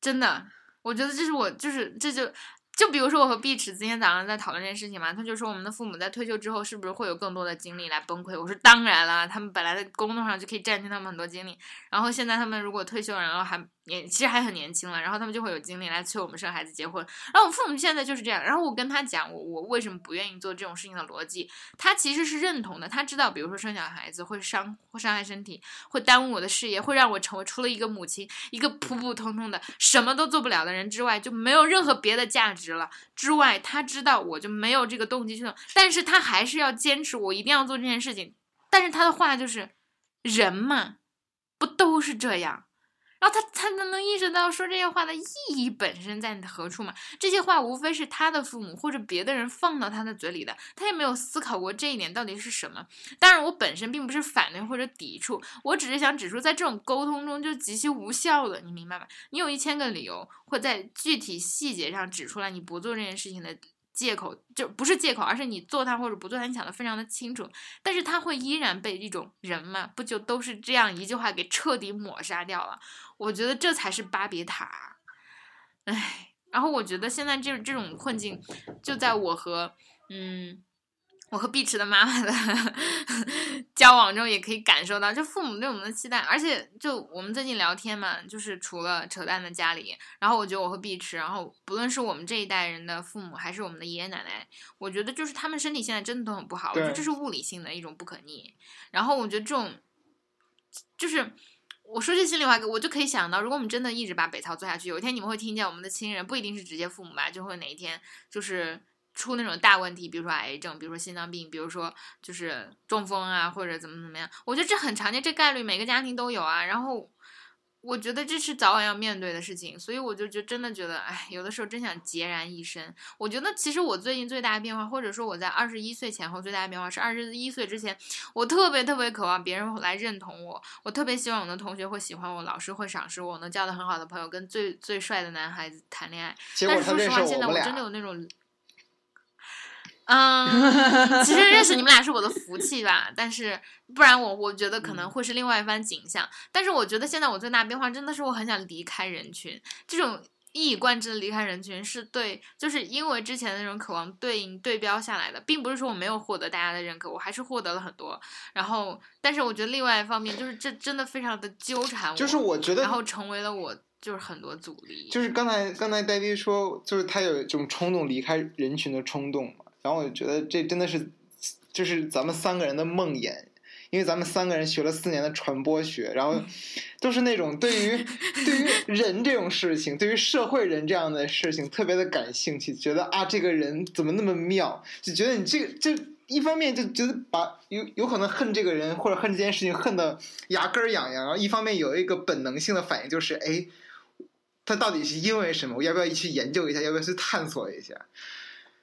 真的，我觉得这是我，就是这就。就比如说我和碧池今天早上在讨论这件事情嘛，他就说我们的父母在退休之后是不是会有更多的精力来崩溃？我说当然了，他们本来在工作上就可以占据他们很多精力，然后现在他们如果退休，然后还。年其实还很年轻了，然后他们就会有精力来催我们生孩子结婚。然后我父母现在就是这样。然后我跟他讲，我我为什么不愿意做这种事情的逻辑，他其实是认同的。他知道，比如说生小孩子会伤会伤害身体，会耽误我的事业，会让我成为除了一个母亲，一个普普通通的什么都做不了的人之外，就没有任何别的价值了。之外，他知道我就没有这个动机去做，但是他还是要坚持我一定要做这件事情。但是他的话就是，人嘛，不都是这样。然后他他能能意识到说这些话的意义本身在何处吗？这些话无非是他的父母或者别的人放到他的嘴里的，他也没有思考过这一点到底是什么。当然，我本身并不是反对或者抵触，我只是想指出，在这种沟通中就极其无效的，你明白吗？你有一千个理由，或在具体细节上指出来你不做这件事情的。借口就不是借口，而是你做它或者不做它，你想的非常的清楚，但是他会依然被一种人嘛，不就都是这样一句话给彻底抹杀掉了？我觉得这才是巴别塔，唉，然后我觉得现在这这种困境就在我和嗯。我和碧池的妈妈的 [LAUGHS] 交往中，也可以感受到，就父母对我们的期待。而且，就我们最近聊天嘛，就是除了扯淡的家里，然后我觉得我和碧池，然后不论是我们这一代人的父母，还是我们的爷爷奶奶，我觉得就是他们身体现在真的都很不好。我觉得这是物理性的一种不可逆。然后我觉得这种，就是我说句心里话，我就可以想到，如果我们真的一直把北曹做下去，有一天你们会听见我们的亲人，不一定是直接父母吧，就会哪一天就是。出那种大问题，比如说癌症，比如说心脏病，比如说就是中风啊，或者怎么怎么样，我觉得这很常见，这概率每个家庭都有啊。然后我觉得这是早晚要面对的事情，所以我就觉真的觉得，哎，有的时候真想孑然一身。我觉得其实我最近最大的变化，或者说我在二十一岁前后最大的变化是二十一岁之前，我特别特别渴望别人来认同我，我特别希望我的同学会喜欢我，老师会赏识我，能交到很好的朋友，跟最最帅的男孩子谈恋爱。但是说实话，现在我真的有那种。[LAUGHS] 嗯，其实认识你们 [LAUGHS] 俩是我的福气吧，但是不然我我觉得可能会是另外一番景象。但是我觉得现在我最大变化真的是我很想离开人群，这种一以贯之的离开人群是对，就是因为之前的那种渴望对应对标下来的，并不是说我没有获得大家的认可，我还是获得了很多。然后，但是我觉得另外一方面就是这真的非常的纠缠我，就是我觉得，然后成为了我就是很多阻力。就是刚才刚才戴维说，就是他有这种冲动离开人群的冲动嘛。然后我觉得这真的是，就是咱们三个人的梦魇，因为咱们三个人学了四年的传播学，然后都是那种对于 [LAUGHS] 对于人这种事情，对于社会人这样的事情特别的感兴趣，觉得啊这个人怎么那么妙，就觉得你这个就一方面就觉得把有有可能恨这个人或者恨这件事情恨得牙根痒痒，然后一方面有一个本能性的反应就是哎，他到底是因为什么？我要不要去研究一下？要不要去探索一下？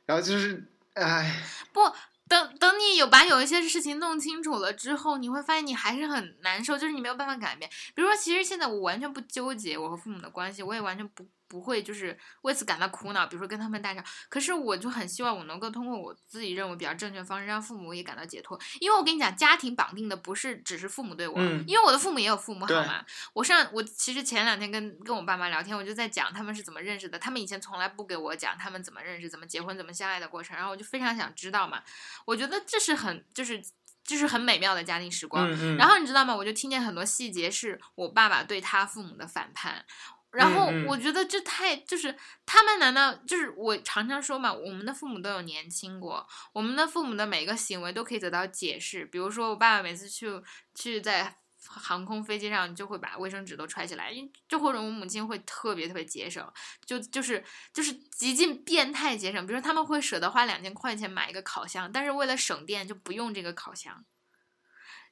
然后就是。哎，不等等，你有把有一些事情弄清楚了之后，你会发现你还是很难受，就是你没有办法改变。比如说，其实现在我完全不纠结我和父母的关系，我也完全不。不会就是为此感到苦恼，比如说跟他们大吵。可是我就很希望我能够通过我自己认为比较正确的方式，让父母也感到解脱。因为我跟你讲，家庭绑定的不是只是父母对我，因为我的父母也有父母，好吗？我上我其实前两天跟跟我爸妈聊天，我就在讲他们是怎么认识的。他们以前从来不给我讲他们怎么认识、怎么结婚、怎么相爱的过程，然后我就非常想知道嘛。我觉得这是很就是就是很美妙的家庭时光。然后你知道吗？我就听见很多细节是我爸爸对他父母的反叛。然后我觉得这太就是他们难道就是我常常说嘛，我们的父母都有年轻过，我们的父母的每个行为都可以得到解释。比如说我爸爸每次去去在航空飞机上就会把卫生纸都揣起来，就或者我母亲会特别特别节省，就就是就是极尽变态节省。比如说他们会舍得花两千块钱买一个烤箱，但是为了省电就不用这个烤箱，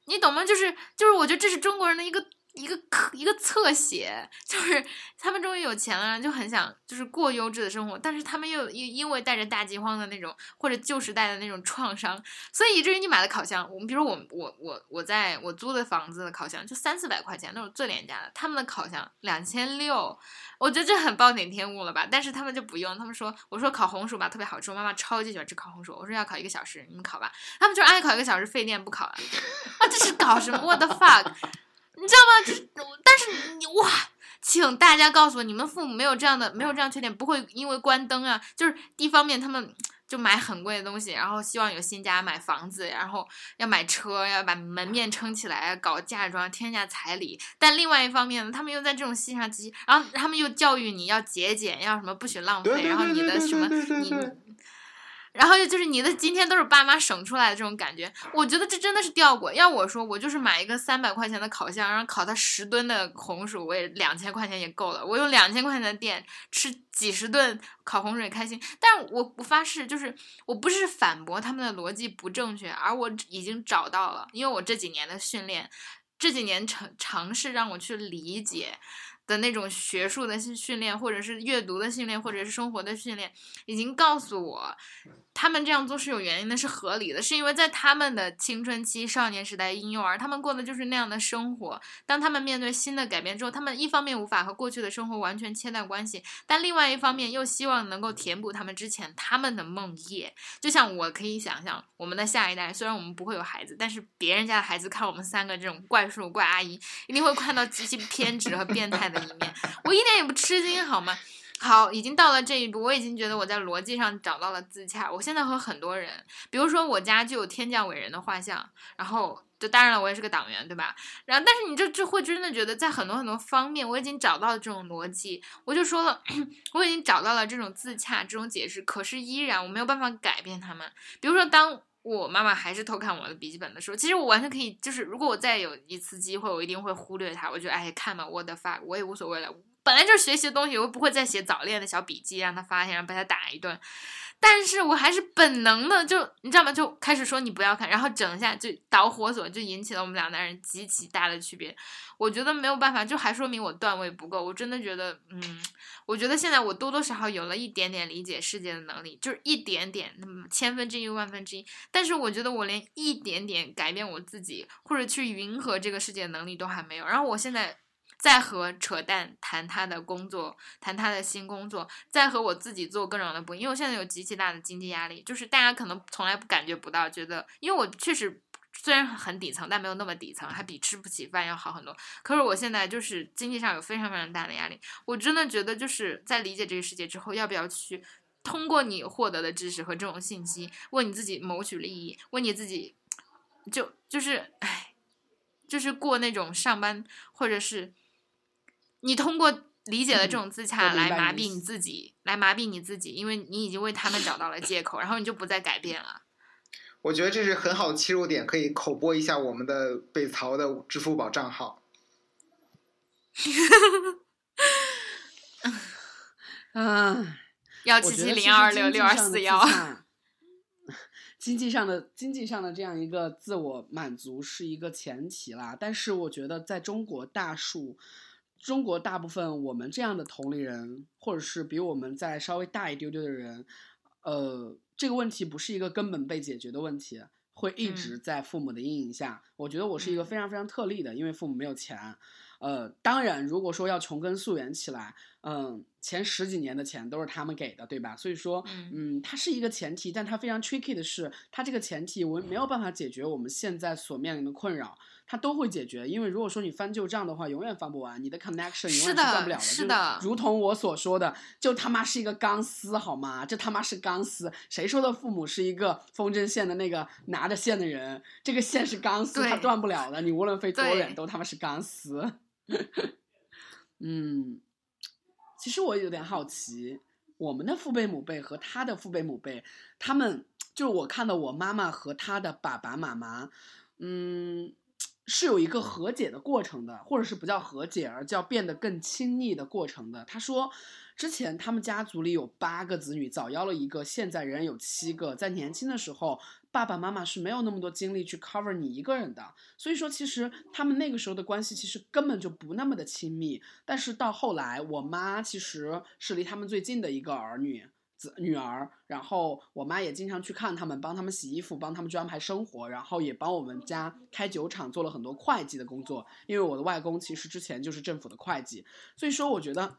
你懂吗？就是就是我觉得这是中国人的一个。一个一个侧写，[LAUGHS] 就是他们终于有钱了，就很想就是过优质的生活，但是他们又因因为带着大饥荒的那种或者旧时代的那种创伤，所以以至于你买的烤箱，我们比如我我我我在我租的房子的烤箱就三四百块钱，那种最廉价的，他们的烤箱两千六，我觉得这很暴殄天物了吧？但是他们就不用，他们说我说烤红薯吧特别好吃，我妈妈超级喜欢吃烤红薯，我说要烤一个小时，你们烤吧，他们就爱烤一个小时费电不烤了，[LAUGHS] 啊这是搞什么？What the fuck？你知道吗？就但是你哇，请大家告诉我，你们父母没有这样的，没有这样缺点，不会因为关灯啊，就是一方面他们就买很贵的东西，然后希望有新家买房子，然后要买车，要把门面撑起来，搞嫁妆，添下彩礼。但另外一方面呢，他们又在这种戏上积，然后他们又教育你要节俭，要什么不许浪费，然后你的什么你。然后就是你的今天都是爸妈省出来的这种感觉，我觉得这真的是掉过。要我说，我就是买一个三百块钱的烤箱，然后烤它十吨的红薯，我也两千块钱也够了。我用两千块钱的电吃几十顿烤红薯也开心。但是我我发誓，就是我不是反驳他们的逻辑不正确，而我已经找到了，因为我这几年的训练，这几年尝尝试让我去理解。的那种学术的训训练，或者是阅读的训练，或者是生活的训练，已经告诉我，他们这样做是有原因的，是合理的，是因为在他们的青春期、少年时代、婴幼儿，他们过的就是那样的生活。当他们面对新的改变之后，他们一方面无法和过去的生活完全切断关系，但另外一方面又希望能够填补他们之前他们的梦魇。就像我可以想象，我们的下一代，虽然我们不会有孩子，但是别人家的孩子看我们三个这种怪叔怪阿姨，一定会看到极其偏执和变态的一面。我一点也不吃惊，好吗？好，已经到了这一步，我已经觉得我在逻辑上找到了自洽。我现在和很多人，比如说我家就有天降伟人的画像，然后就当然了，我也是个党员，对吧？然后但是你这就会真的觉得在很多很多方面，我已经找到了这种逻辑。我就说了，[CLEARS THROAT] 我已经找到了这种自洽、这种解释，可是依然我没有办法改变他们。比如说当。我妈妈还是偷看我的笔记本的时候，其实我完全可以，就是如果我再有一次机会，我一定会忽略它。我觉得，哎，看嘛，我的发，我也无所谓了。本来就是学习的东西，我不会再写早恋的小笔记，让他发现，然后被他打一顿。但是我还是本能的，就你知道吗？就开始说你不要看，然后整一下就导火索，就引起了我们两代人极其大的区别。我觉得没有办法，就还说明我段位不够。我真的觉得，嗯，我觉得现在我多多少少有了一点点理解世界的能力，就是一点点，那么千分之一、万分之一。但是我觉得我连一点点改变我自己或者去迎合这个世界的能力都还没有。然后我现在。再和扯淡谈他的工作，谈他的新工作，再和我自己做各种的不，因为我现在有极其大的经济压力，就是大家可能从来不感觉不到，觉得因为我确实虽然很底层，但没有那么底层，还比吃不起饭要好很多。可是我现在就是经济上有非常非常大的压力，我真的觉得就是在理解这个世界之后，要不要去通过你获得的知识和这种信息，为你自己谋取利益，为你自己就就是唉，就是过那种上班或者是。你通过理解了这种自洽来麻痹你自己，来麻痹你自己，因为你已经为他们找到了借口，然后你就不再改变了。我觉得这是很好的切入点，可以口播一下我们的北曹的支付宝账号。嗯，幺七七零二六六二四幺。[LAUGHS] 经济上的经济上的这样一个自我满足是一个前提啦，但是我觉得在中国大数。中国大部分我们这样的同龄人，或者是比我们再稍微大一丢丢的人，呃，这个问题不是一个根本被解决的问题，会一直在父母的阴影下。我觉得我是一个非常非常特例的，因为父母没有钱。呃，当然，如果说要穷根溯源起来，嗯，前十几年的钱都是他们给的，对吧？所以说，嗯，它是一个前提，但它非常 tricky 的是，它这个前提我没有办法解决我们现在所面临的困扰。它都会解决，因为如果说你翻旧账的话，永远翻不完，你的 connection 永远是断不了的。是的，如同我所说的，就他妈是一个钢丝，好吗？这他妈是钢丝。谁说的父母是一个风筝线的那个拿着线的人？这个线是钢丝，它断不了的。你无论飞多远，都他妈是钢丝。[LAUGHS] 嗯，其实我有点好奇，我们的父辈母辈和他的父辈母辈，他们就是我看到我妈妈和他的爸爸妈妈，嗯。是有一个和解的过程的，或者是不叫和解，而叫变得更亲密的过程的。他说，之前他们家族里有八个子女，早夭了一个，现在仍然有七个。在年轻的时候，爸爸妈妈是没有那么多精力去 cover 你一个人的，所以说其实他们那个时候的关系其实根本就不那么的亲密。但是到后来，我妈其实是离他们最近的一个儿女。女儿，然后我妈也经常去看他们，帮他们洗衣服，帮他们去安排生活，然后也帮我们家开酒厂，做了很多会计的工作。因为我的外公其实之前就是政府的会计，所以说我觉得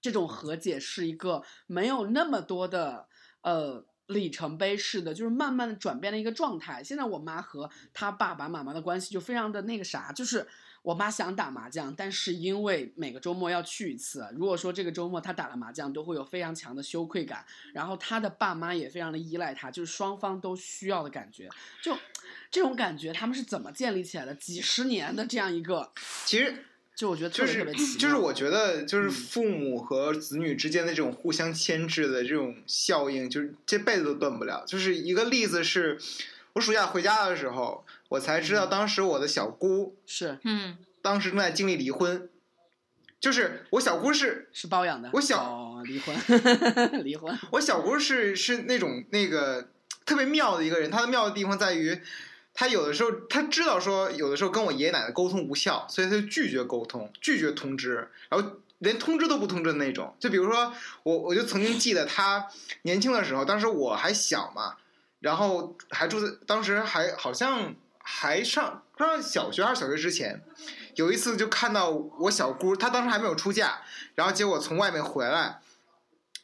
这种和解是一个没有那么多的呃里程碑式的，就是慢慢的转变的一个状态。现在我妈和她爸爸妈妈的关系就非常的那个啥，就是。我妈想打麻将，但是因为每个周末要去一次，如果说这个周末她打了麻将，都会有非常强的羞愧感。然后她的爸妈也非常的依赖她，就是双方都需要的感觉。就这种感觉，他们是怎么建立起来的？几十年的这样一个，其实就我觉得特别特别奇就是我觉得就是父母和子女之间的这种互相牵制的这种效应，就是这辈子都断不了。就是一个例子是。我暑假回家的时候，我才知道当时我的小姑是，嗯，当时正在经历离婚，就是我小姑是是包养的，我小离婚离婚，[LAUGHS] 我小姑是是那种那个特别妙的一个人，她的妙的地方在于，她有的时候她知道说有的时候跟我爷爷奶奶沟通无效，所以她就拒绝沟通，拒绝通知，然后连通知都不通知的那种。就比如说我，我就曾经记得他年轻的时候，当时我还小嘛，然后还住在当时还好像还上上小学还是小学之前，有一次就看到我小姑，她当时还没有出嫁，然后结果从外面回来。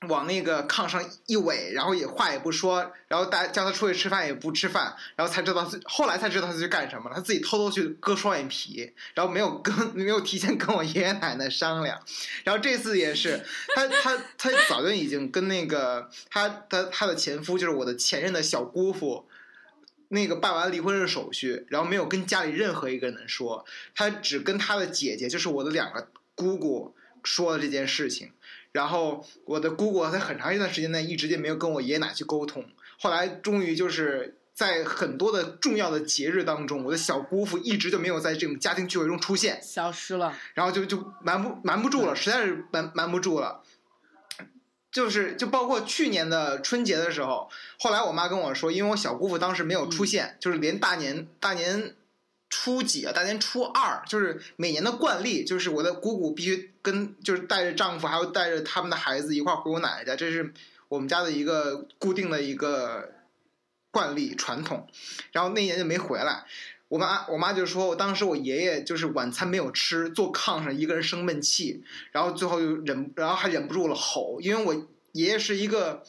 往那个炕上一偎，然后也话也不说，然后大家叫他出去吃饭也不吃饭，然后才知道后来才知道他去干什么了，他自己偷偷去割双眼皮，然后没有跟 [LAUGHS] 没有提前跟我爷爷奶奶商量，然后这次也是他他他早就已经跟那个他他他的前夫就是我的前任的小姑父，那个办完离婚的手续，然后没有跟家里任何一个人说，他只跟他的姐姐，就是我的两个姑姑说了这件事情。然后我的姑姑在很长一段时间内一直就没有跟我爷爷奶去沟通，后来终于就是在很多的重要的节日当中，我的小姑父一直就没有在这种家庭聚会中出现，消失了，然后就就瞒不瞒不住了，实在是瞒瞒不住了，就是就包括去年的春节的时候，后来我妈跟我说，因为我小姑父当时没有出现，就是连大年大年。初几啊？大年初二，就是每年的惯例，就是我的姑姑必须跟，就是带着丈夫，还有带着他们的孩子一块儿回我奶奶家，这是我们家的一个固定的一个惯例传统。然后那年就没回来，我妈我妈就说，我当时我爷爷就是晚餐没有吃，坐炕上一个人生闷气，然后最后就忍，然后还忍不住了吼，因为我爷爷是一个。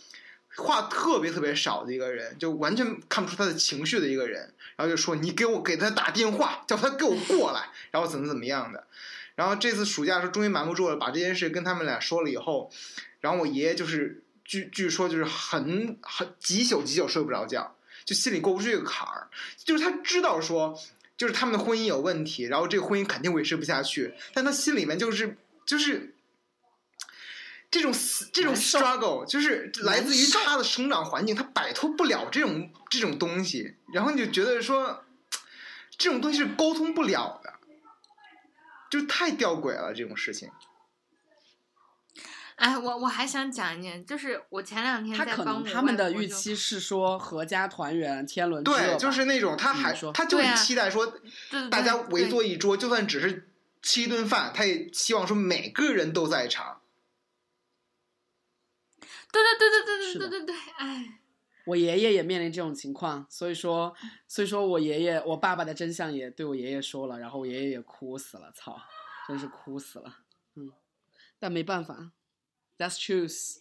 话特别特别少的一个人，就完全看不出他的情绪的一个人，然后就说你给我给他打电话，叫他给我过来，然后怎么怎么样的。然后这次暑假的时候终于瞒不住了，把这件事跟他们俩说了以后，然后我爷爷就是据据说就是很很几宿几宿睡不着觉，就心里过不去这个坎儿，就是他知道说就是他们的婚姻有问题，然后这个婚姻肯定维持不下去，但他心里面就是就是。这种这种 struggle 就是来自于他的生长环境，他摆脱不了这种这种东西，然后你就觉得说，这种东西是沟通不了的，就太吊诡了这种事情。哎，我我还想讲一件，就是我前两天他可能他们的预期是说阖家团圆、天伦对，就是那种他还他就是期待说，大家围坐一桌，就算只是吃一顿饭，他也希望说每个人都在场。对对对对对对对对对，哎，我爷爷也面临这种情况，所以说，所以说我爷爷，我爸爸的真相也对我爷爷说了，然后我爷爷也哭死了，操，真是哭死了，嗯，但没办法，That's truth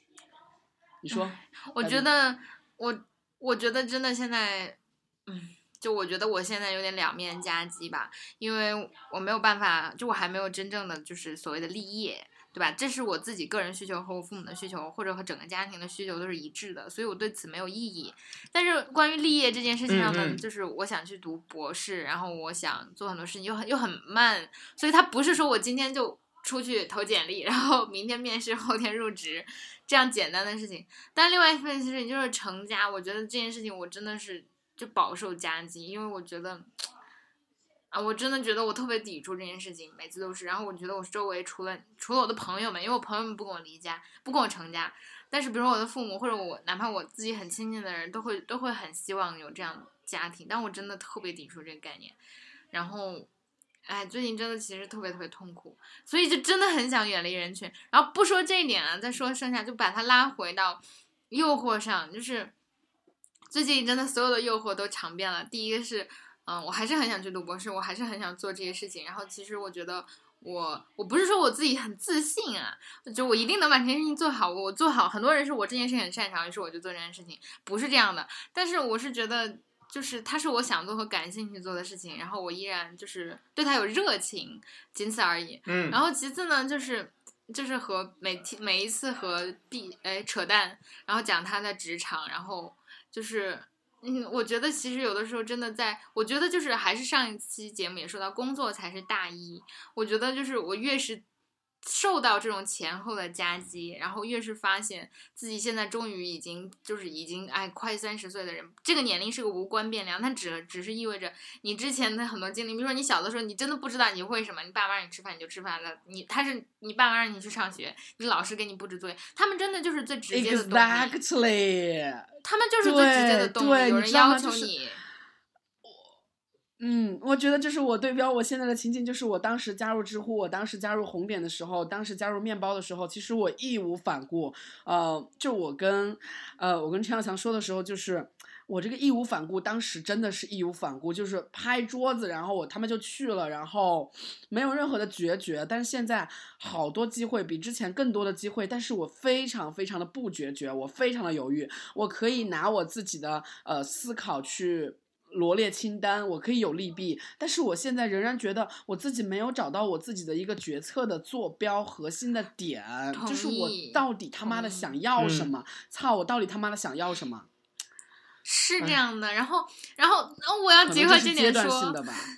你说，我觉得我我觉得真的现在，嗯，就我觉得我现在有点两面夹击吧，因为我没有办法，就我还没有真正的就是所谓的立业。对吧？这是我自己个人需求和我父母的需求，或者和整个家庭的需求都是一致的，所以我对此没有异议。但是关于立业这件事情上呢，就是我想去读博士，然后我想做很多事情，又很又很慢，所以它不是说我今天就出去投简历，然后明天面试，后天入职这样简单的事情。但另外一份事情就是成家，我觉得这件事情我真的是就饱受夹击，因为我觉得。啊，我真的觉得我特别抵触这件事情，每次都是。然后我觉得我周围除了除了我的朋友们，因为我朋友们不跟我离家，不跟我成家，但是比如说我的父母或者我，哪怕我自己很亲近的人都会都会很希望有这样家庭，但我真的特别抵触这个概念。然后，哎，最近真的其实特别特别痛苦，所以就真的很想远离人群。然后不说这一点啊，再说剩下就把它拉回到诱惑上，就是最近真的所有的诱惑都尝遍了。第一个是。嗯，我还是很想去读博士，我还是很想做这些事情。然后，其实我觉得我我不是说我自己很自信啊，就我一定能把这件事情做好。我做好，很多人是我这件事情很擅长，于是我就做这件事情，不是这样的。但是我是觉得，就是它是我想做和感兴趣做的事情，然后我依然就是对它有热情，仅此而已。嗯。然后其次呢，就是就是和每天每一次和 B 哎扯淡，然后讲他的职场，然后就是。嗯，我觉得其实有的时候真的在，我觉得就是还是上一期节目也说到，工作才是大一。我觉得就是我越是。受到这种前后的夹击，然后越是发现自己现在终于已经就是已经哎快三十岁的人，这个年龄是个无关变量，它只只是意味着你之前的很多经历，比如说你小的时候你真的不知道你会什么，你爸妈让你吃饭你就吃饭了，你他是你爸妈让你去上学，你老师给你布置作业，他们真的就是最直接的动力，他们就是最直接的动力，有人要求你。嗯，我觉得这是我对标我现在的情景，就是我当时加入知乎，我当时加入红点的时候，当时加入面包的时候，其实我义无反顾。呃，就我跟呃我跟陈小强说的时候，就是我这个义无反顾，当时真的是义无反顾，就是拍桌子，然后我他们就去了，然后没有任何的决绝。但是现在好多机会，比之前更多的机会，但是我非常非常的不决绝，我非常的犹豫，我可以拿我自己的呃思考去。罗列清单，我可以有利弊，但是我现在仍然觉得我自己没有找到我自己的一个决策的坐标核心的点，就是我到底他妈的想要什么？操，我到底他妈的想要什么？是这样的，然后，然后，我要结合这点说，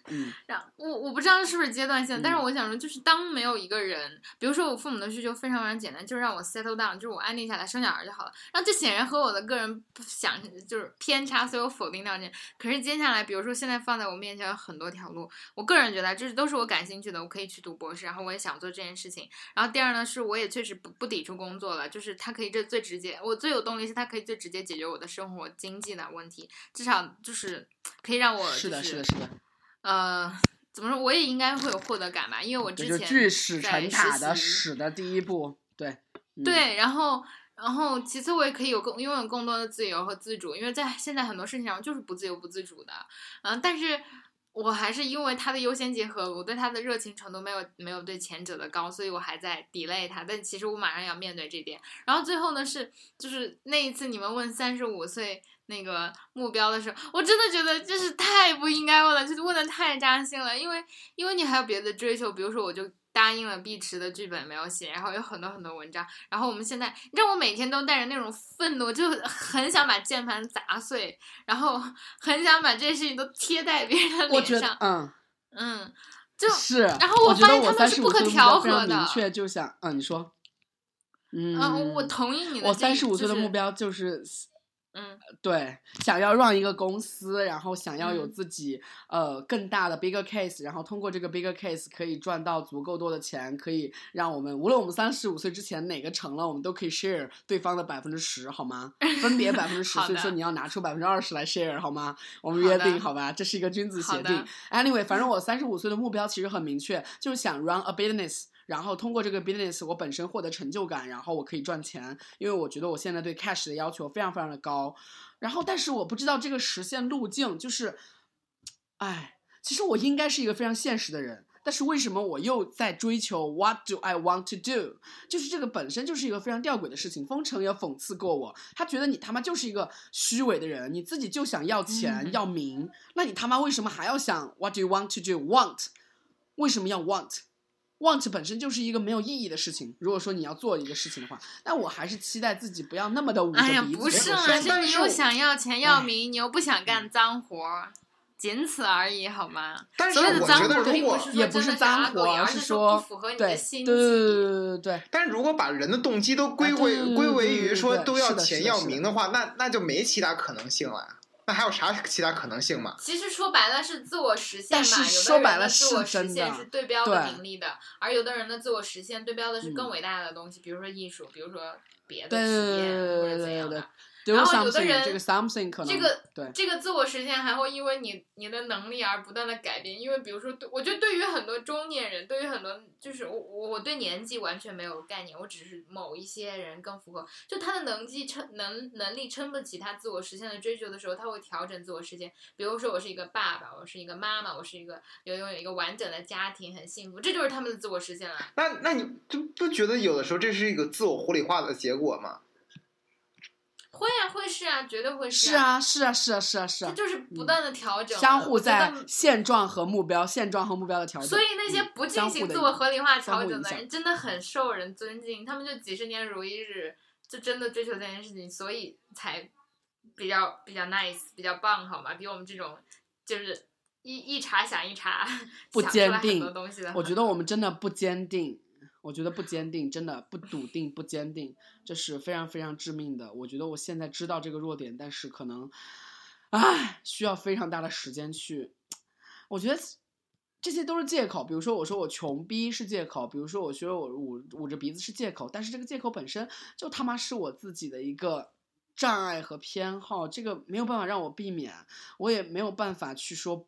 嗯，然我我不知道是不是阶段性，但是我想说，就是当没有一个人，比如说我父母的需求非常非常简单，就是让我 settle down，就是我安定下来生小孩就好了，然后这显然和我的个人想就是偏差，所以我否定掉这。可是接下来，比如说现在放在我面前有很多条路，我个人觉得这是都是我感兴趣的，我可以去读博士，然后我也想做这件事情。然后第二呢，是我也确实不不抵触工作了，就是它可以这最直接，我最有动力是它可以最直接解决我的生活经济的。问题至少就是可以让我是的，是的，是的。呃，怎么说？我也应该会有获得感吧，因为我之前巨石成塔的始的第一步，对对。然后，然后其次我也可以有更拥有更多的自由和自主，因为在现在很多事情上就是不自由不自主的。嗯，但是。我还是因为他的优先结合，我对他的热情程度没有没有对前者的高，所以我还在 delay 他。但其实我马上要面对这点。然后最后呢是，就是那一次你们问三十五岁那个目标的时候，我真的觉得就是太不应该问了，就是问的太扎心了。因为因为你还有别的追求，比如说我就。答应了碧池的剧本没有写，然后有很多很多文章，然后我们现在，你知道我每天都带着那种愤怒，就很想把键盘砸碎，然后很想把这些事情都贴在别人的脸上，嗯嗯，就是，然后我发现他们是不可调和的，明确就想，嗯，你说，嗯，我同意你的，我三十五岁的目标就是。嗯，对，想要让一个公司，然后想要有自己呃更大的 bigger case，然后通过这个 bigger case 可以赚到足够多的钱，可以让我们无论我们三十五岁之前哪个成了，我们都可以 share 对方的百分之十，好吗？[LAUGHS] 分别百分之十，所以说你要拿出百分之二十来 share，好吗？我们约定好吧，这是一个君子协定。Anyway，反正我三十五岁的目标其实很明确，就是想 run a business。然后通过这个 business，我本身获得成就感，然后我可以赚钱，因为我觉得我现在对 cash 的要求非常非常的高。然后，但是我不知道这个实现路径，就是，哎，其实我应该是一个非常现实的人，但是为什么我又在追求 what do I want to do？就是这个本身就是一个非常吊诡的事情。封城也讽刺过我，他觉得你他妈就是一个虚伪的人，你自己就想要钱要名，那你他妈为什么还要想 what do you want to do？want？为什么要 want？want 本身就是一个没有意义的事情。如果说你要做一个事情的话，那我还是期待自己不要那么的捂着鼻子。哎呀，不是嘛，是你又想要钱要名，你又不想干脏活儿，仅此而已，好吗？所谓的脏活并不是也不是脏活，而是说不符合你的心对对对对对。但是如果把人的动机都归为归为于说都要钱要名的话，那那就没其他可能性了。那还有啥其他可能性吗？其实说白了是自我实现嘛，有的人的自我实现是对标的盈利的，而有的人的自我实现对标的是更伟大的东西，比如说艺术，比如说别的企业或者怎样的。然后有的人这个 something 可能这个对这个自我实现还会因为你你的能力而不断的改变，因为比如说，我觉得对于很多中年人，对于很多就是我我对年纪完全没有概念，我只是某一些人更符合，就他的能力撑能能力撑不起他自我实现的追求的时候，他会调整自我实现。比如说，我是一个爸爸，我是一个妈妈，我是一个有拥有一个完整的家庭，很幸福，这就是他们的自我实现了。那那你就不觉得有的时候这是一个自我合理化的结果吗？会啊，会是啊，绝对会是啊，是啊，是啊，是啊，是啊，这就是不断的调整，相互在现状和目标、现状和目标的调整。所以那些不进行自我合理化调整的人，真的很受人尊敬。他们就几十年如一日，就真的追求这件事情，所以才比较比较 nice，比较棒，好吗？比我们这种就是一一茬想一查，[LAUGHS] 不坚定，我觉得我们真的不坚定。我觉得不坚定，真的不笃定，不坚定，这是非常非常致命的。我觉得我现在知道这个弱点，但是可能，唉，需要非常大的时间去。我觉得这些都是借口。比如说，我说我穷逼是借口；，比如说，我觉得我捂捂着鼻子是借口。但是这个借口本身就他妈是我自己的一个障碍和偏好，这个没有办法让我避免，我也没有办法去说。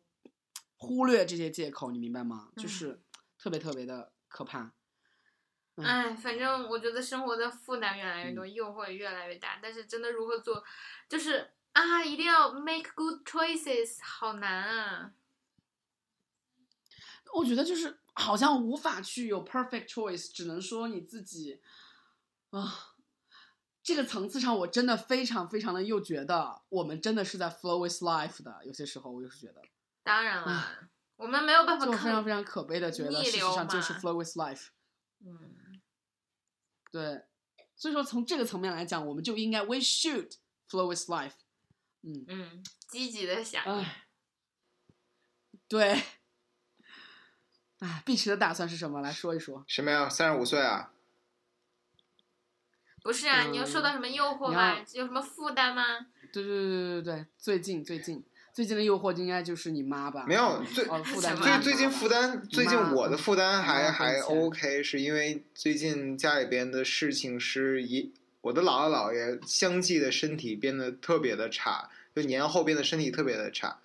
忽略这些借口，你明白吗？就嗯是特别特别的可怕。嗯哎，反正我觉得生活的负担越来越多，诱惑也越来越大，但是真的如何做，就是啊，一定要 make good choices，好难啊。我觉得就是好像无法去有 perfect choice，只能说你自己啊。这个层次上，我真的非常非常的又觉得我们真的是在 flow with life 的。有些时候，我就是觉得，当然了，我们没有办法就非常非常可悲的觉得，事实上就是 flow with life。嗯，对，所以说从这个层面来讲，我们就应该 we should flow with life。嗯，嗯，积极的想，唉，对，哎，碧池的打算是什么？来说一说。什么呀？三十五岁啊？不是啊，你又受到什么诱惑吗嗯？有什么负担吗？对对对对对对，最近最近最近的诱惑应该就是你妈吧？没有，最哦，负担最最近负担，最近我的负担还还 OK，是因为最近家里边的事情是一，我的姥姥姥爷相继的身体变得特别的差，就年后变得身体特别的差，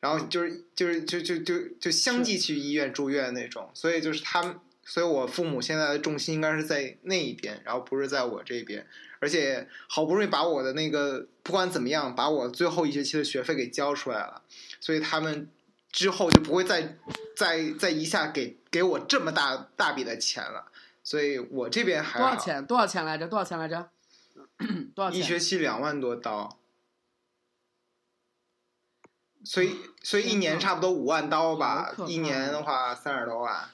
然后就是就是就就就就相继去医院住院那种，所以就是他们，所以我父母现在的重心应该是在那一边，然后不是在我这边，而且好不容易把我的那个不管怎么样，把我最后一学期的学费给交出来了，所以他们之后就不会再再再一下给给我这么大大笔的钱了，所以我这边还，多少钱？多少钱来着？多少钱来着？[CLEARS THROAT] 多少钱？一学期两万多刀，所以所以一年差不多五万刀吧一年的话三十多万。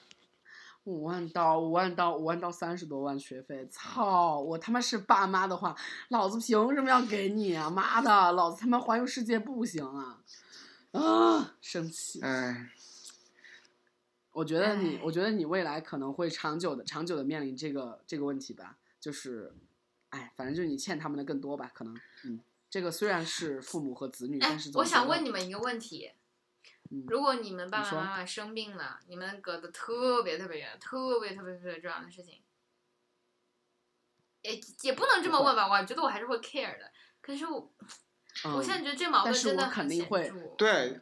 五万刀，五万刀，五万刀，三十多万学费，操！我他妈是爸妈的话，老子凭什么要给你啊？妈的，老子他妈环游世界不行啊！啊，生气！哎，我觉得你，我觉得你未来可能会长久的、长久的面临这个这个问题吧，就是，哎，反正就是你欠他们的更多吧，可能，嗯，这个虽然是父母和子女，哎但是，我想问你们一个问题：嗯如果你们爸爸妈妈生病了，你们隔得特别特别远，特别特别特别重要的事情，也也不能这么问吧？我觉得我还是会 care 的。可是我，我现在嗯觉得这矛盾真的很显肯定会著。对，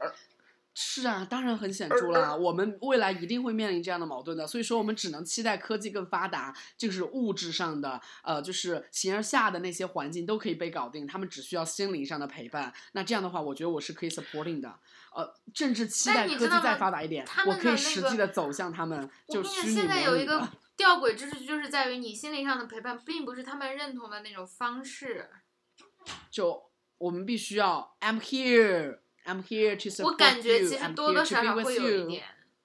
是啊，当然很显著啦。我们未来一定会面临这样的矛盾的，所以说我们只能期待科技更发达，就是物质上的，呃，就是形而下的那些环境都可以被搞定，他们只需要心灵上的陪伴。那这样的话，我觉得我是可以 supporting 的。呃，政治期但待科技再你知道吗发达一点他，我可以实际的走向他们，就我跟你讲，虚拟现在有一个 [LAUGHS] 吊诡之处，就是在于你心灵上的陪伴，并不是他们认同的那种方式。就我们必须要 I'm here, I'm here to support 我感觉其实多多少少会有一点，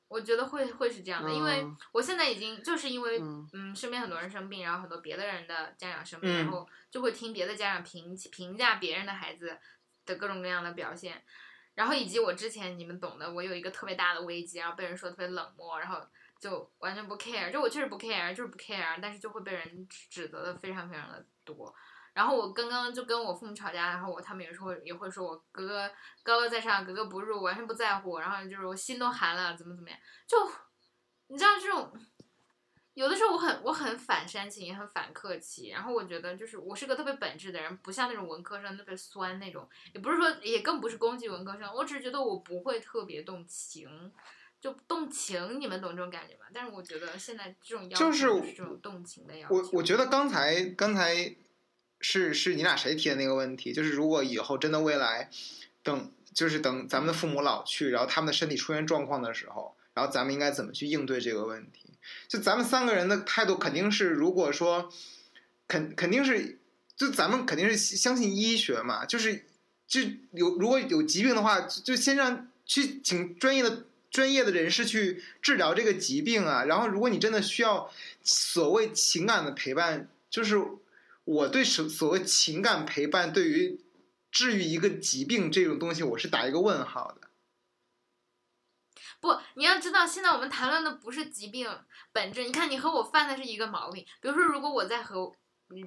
我觉得会会是这样的，因为嗯。我现在已经就是因为嗯。嗯身边很多人生病，然后很多别的人的家长生病，嗯。然后就会听别的家长评评价别人的孩子的各种各样的表现，然后以及我之前你们懂的，我有一个特别大的危机，然后被人说特别冷漠，然后就完全不 care，就我确实不 care，就是不 care，但是就会被人指指责的非常非常的多。然后我刚刚就跟我父母吵架，然后我他们有时候也会说我哥哥高高在上，格格不入，完全不在乎，然后就是我心都寒了，怎么怎么样，就你知道这种，有的时候我很我很反煽情，也很反客气，然后我觉得就是我是个特别本质的人，不像那种文科生特别酸那种，也不是说也更不是攻击文科生，我只是觉得我不会特别动情。就动情，你们懂这种感觉吗？但是我觉得现在这种要求就是就是这种动情的要求。我我觉得刚才刚才是是你俩谁提的那个问题，就是如果以后真的未来等就是等咱们的父母老去，然后他们的身体出现状况的时候，然后咱们应该怎么去应对这个问题？就咱们三个人的态度肯定是，如果说肯肯定是，就咱们肯定是相信医学嘛，就是就有如果有疾病的话，就就先让去请专业的。专业的人士去治疗这个疾病啊，然后如果你真的需要所谓情感的陪伴，就是我对所所谓情感陪伴对于治愈一个疾病这种东西，我是打一个问号的。不，你要知道，现在我们谈论的不是疾病本质。你看，你和我犯的是一个毛病。比如说，如果我在和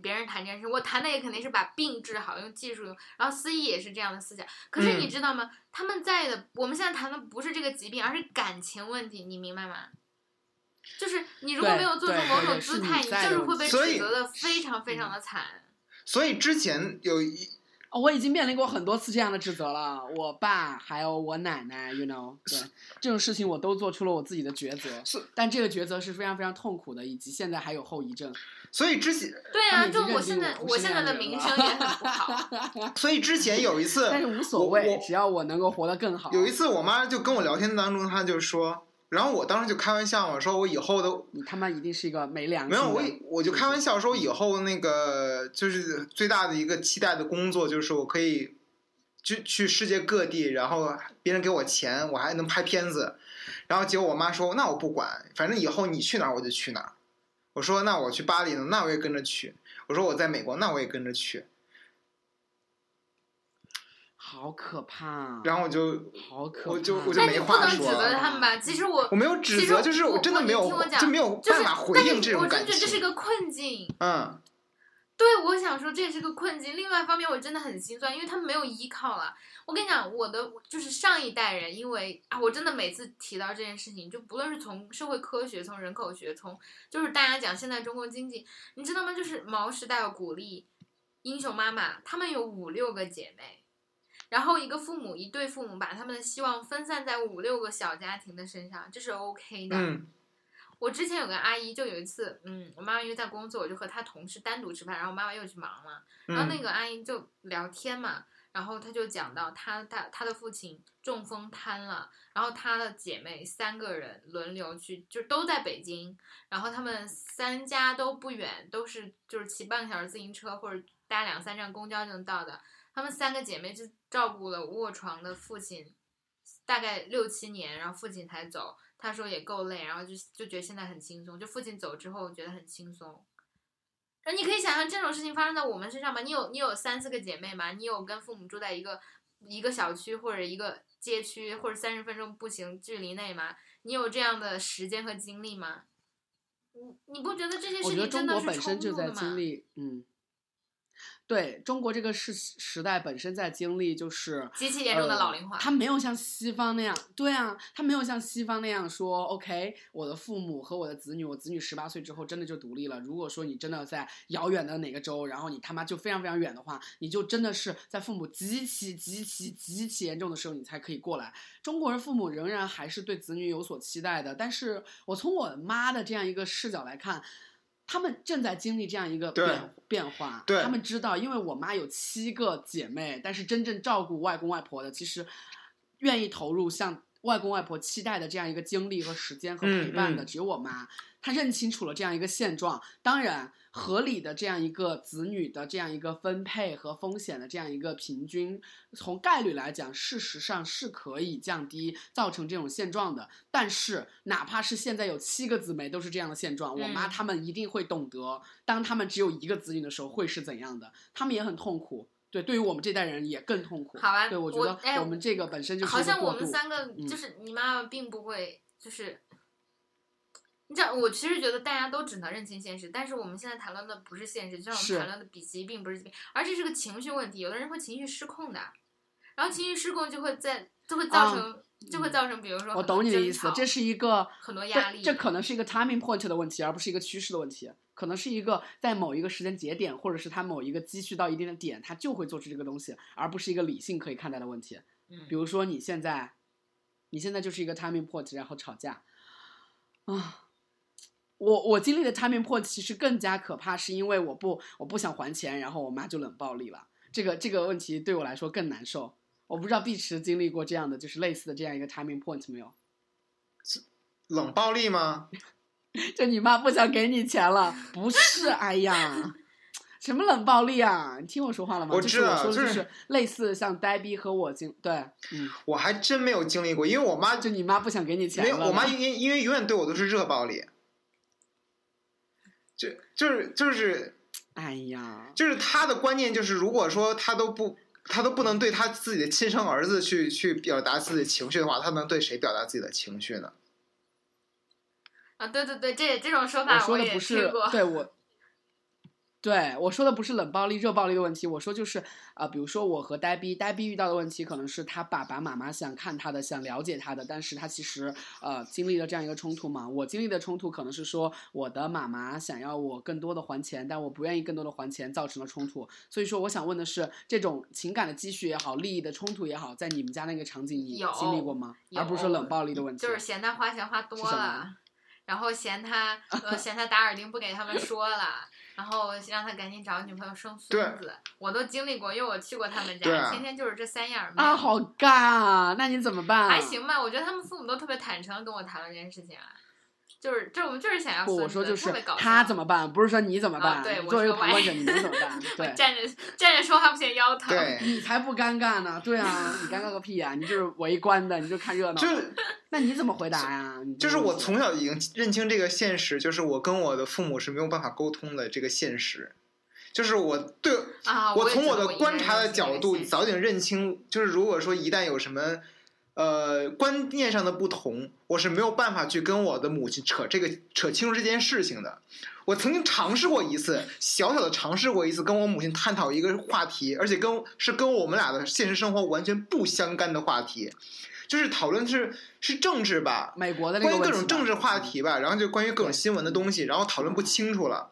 别人谈这件事，我谈的也肯定是把病治好，用技术用。然后司仪也是这样的思想。可是你嗯知道吗？他们在的，我们现在谈的不是这个疾病，而是感情问题，你明白吗？就是你如果没有做出某种姿态，你就是会被指责的非常非常的惨。所以之前有一哦我已经面临过很多次这样的指责了，我爸还有我奶奶，you know，对这种事情我都做出了我自己的抉择是，但这个抉择是非常非常痛苦的，以及现在还有后遗症。所以之前，对啊，就我现在我现在的名声也很不好。[LAUGHS] 所以之前有一次，但是无所谓，只要我能够活得更好。有一次我妈就跟我聊天当中，她就说，然后我当时就开玩笑嘛，说我以后的你他妈一定是一个没良心没。有我我就开玩笑说以后那个就是最大的一个期待的工作就是我可以就去世界各地，然后别人给我钱，我还能拍片子。然后结果我妈说那我不管，反正以后你去哪儿我就去哪儿。我说那我去巴黎呢，那我也跟着去。我说我在美国，那我也跟着去。好可怕啊，然后我就好可怕。我就我就但你不没话能指责他们吧？其实我我没有指其实责，就是我真的没有你听我讲就没有就是办法回但是应这种感我真觉得这是一。个困境。嗯，对，我想说这也是个困境。另外一方面，我真的很心酸，因为他们没有依靠了。我跟你讲，我的就是上一代人，因为啊，我真的每次提到这件事情，就不论是从社会科学、从人口学、从就是大家讲现在中国经济，你知道吗？就是毛时代有鼓励英雄妈妈，她们有五六个姐妹，然后一个父母一对父母把他们的希望分散在五六个小家庭的身上，这是 OK 的。嗯。我之前有个阿姨，就有一次，嗯，我妈妈因为在工作，我就和她同事单独吃饭，然后我妈妈又去忙了，然后那嗯。个阿姨就聊天嘛，然后她就讲到她她她的父亲中风瘫了，然后她的姐妹三个人轮流去，就都在北京，然后他们三家都不远，都是就是骑半个小时自行车或者搭两三站公交就能到的，她们三个姐妹就照顾了卧床的父亲，大概六七年，然后父亲才走。她说也够累，然后就就觉得现在很轻松，就父亲走之后觉得很轻松。然后你可以想象这种事情发生在我们身上吗？你有你有三四个姐妹吗？你有跟父母住在一个一个小区或者一个街区或者三十分钟步行距离内吗？你有这样的时间和精力吗？你你不觉得这些事我觉得中国情真的是本身就在冲突的吗？经历，嗯，对中国这个时时代本身在经历就是极其严重的老龄化呃。他没有像西方那样，对啊，他没有像西方那样说，OK，我的父母和我的子女，我子女十八岁之后真的就独立了。如果说你真的在遥远的哪个州，然后你他妈就非常非常远的话，你就真的是在父母极其极其极其严重的时候，你才可以过来。中国人父母仍然还是对子女有所期待的，但是我从我妈的这样一个视角来看。他们正在经历这样一个变变化，对他们知道，因为我妈有七个姐妹，但是真正照顾外公外婆的，其实愿意投入像外公外婆期待的这样一个精力和时间和陪伴的，嗯嗯只有我妈。她认清楚了这样一个现状，当然合理的这样一个子女的这样一个分配和风险的这样一个平均，从概率来讲，事实上是可以降低造成这种现状的。但是，哪怕是现在有七个姊妹都是这样的现状，我妈嗯她们一定会懂得，当她们只有一个子女的时候会是怎样的，她们也很痛苦。对，对于我们这代人也更痛苦。好吧对我觉得我们这个本身就是好像我。们三个嗯就是你妈妈并不会就是。你知道，我其实觉得大家都只能认清现实，但是我们现在谈论的不是现实，就像我们谈论的比疾病不是疾病，而这是个情绪问题。有的人会情绪失控的，然后情绪失控就会在就会造成、就会造成，比如说我懂你的意思，这是一个很多压力这这可能是一个 timing point 的问题，而不是一个趋势的问题。可能是一个在某一个时间节点，或者是他某一个积蓄到一定的点，他就会做出这个东西，而不是一个理性可以看待的问题。嗯比如说你现在，你现在就是一个 timing point，然后吵架，啊。我我经历的 timing point 其实更加可怕，是因为我不我不想还钱，然后我妈就冷暴力了。这个这个问题对我来说更难受。我不知道碧池经历过这样的，就是类似的这样一个 timing point 没有？[LAUGHS] 冷暴力吗？[LAUGHS] 就你妈不想给你钱了？不是，哎呀，什么冷暴力啊？你听我说话了吗？我就是我知道就说的就是是类似像呆逼和我经对，嗯，我还真没有经历过，因为我妈就你妈不想给你钱没有，我妈因因为永远对我都是热暴力，就就是就是哎呀，就是他的观念就是，如果说他都不他都不能对他自己的亲生儿子去去表达自己的情绪的话，他能对谁表达自己的情绪呢？啊，对对对，这这种说法我也不是听过。对我。对我说的不是冷暴力、热暴力的问题，我说就是啊、呃比如说我和呆逼，呆逼遇到的问题可能是他爸爸妈妈想看他的、想了解他的，但是他其实呃经历了这样一个冲突嘛。我经历的冲突可能是说我的妈妈想要我更多的还钱，但我不愿意更多的还钱，造成了冲突。所以说，我想问的是，这种情感的积蓄也好，利益的冲突也好，在你们家那个场景你经历过吗？而不是说冷暴力的问题。就是嫌他花钱花多了，然后嫌他呃 [LAUGHS] 嫌他打耳钉不给他们说了，然后让他赶紧找个女朋友生孙子。我都经历过，因为我去过他们家，天天就是这三样儿。啊，好尬啊！那你怎么办？还行吧，我觉得他们父母都特别坦诚跟我谈论这件事情啊，就是就是我们就是想要不，我说就是。他怎么办，不是说你怎么办。啊对作为一个旁观者，你能怎么 [LAUGHS] 办？我对，站着站着说话不嫌腰疼。对，你才不尴尬呢。对啊，你尴尬个屁呀、你就是围观的，你就看热闹。就是那你怎么回答呀？你这就是我从小已经认清这个现实，就是我跟我的父母是没有办法沟通的这个现实。就是我对啊，我从我的观察的角度，早已经认清，就是如果说一旦有什么呃观念上的不同，我是没有办法去跟我的母亲扯这个扯清楚这件事情的。我曾经尝试过一次，小小的尝试过一次，跟我母亲探讨一个话题，而且跟是跟我们俩的现实生活完全不相干的话题，就是讨论是是政治吧，美国的那个关于各种政治话题吧，然后就关于各种新闻的东西，然后讨论不清楚了。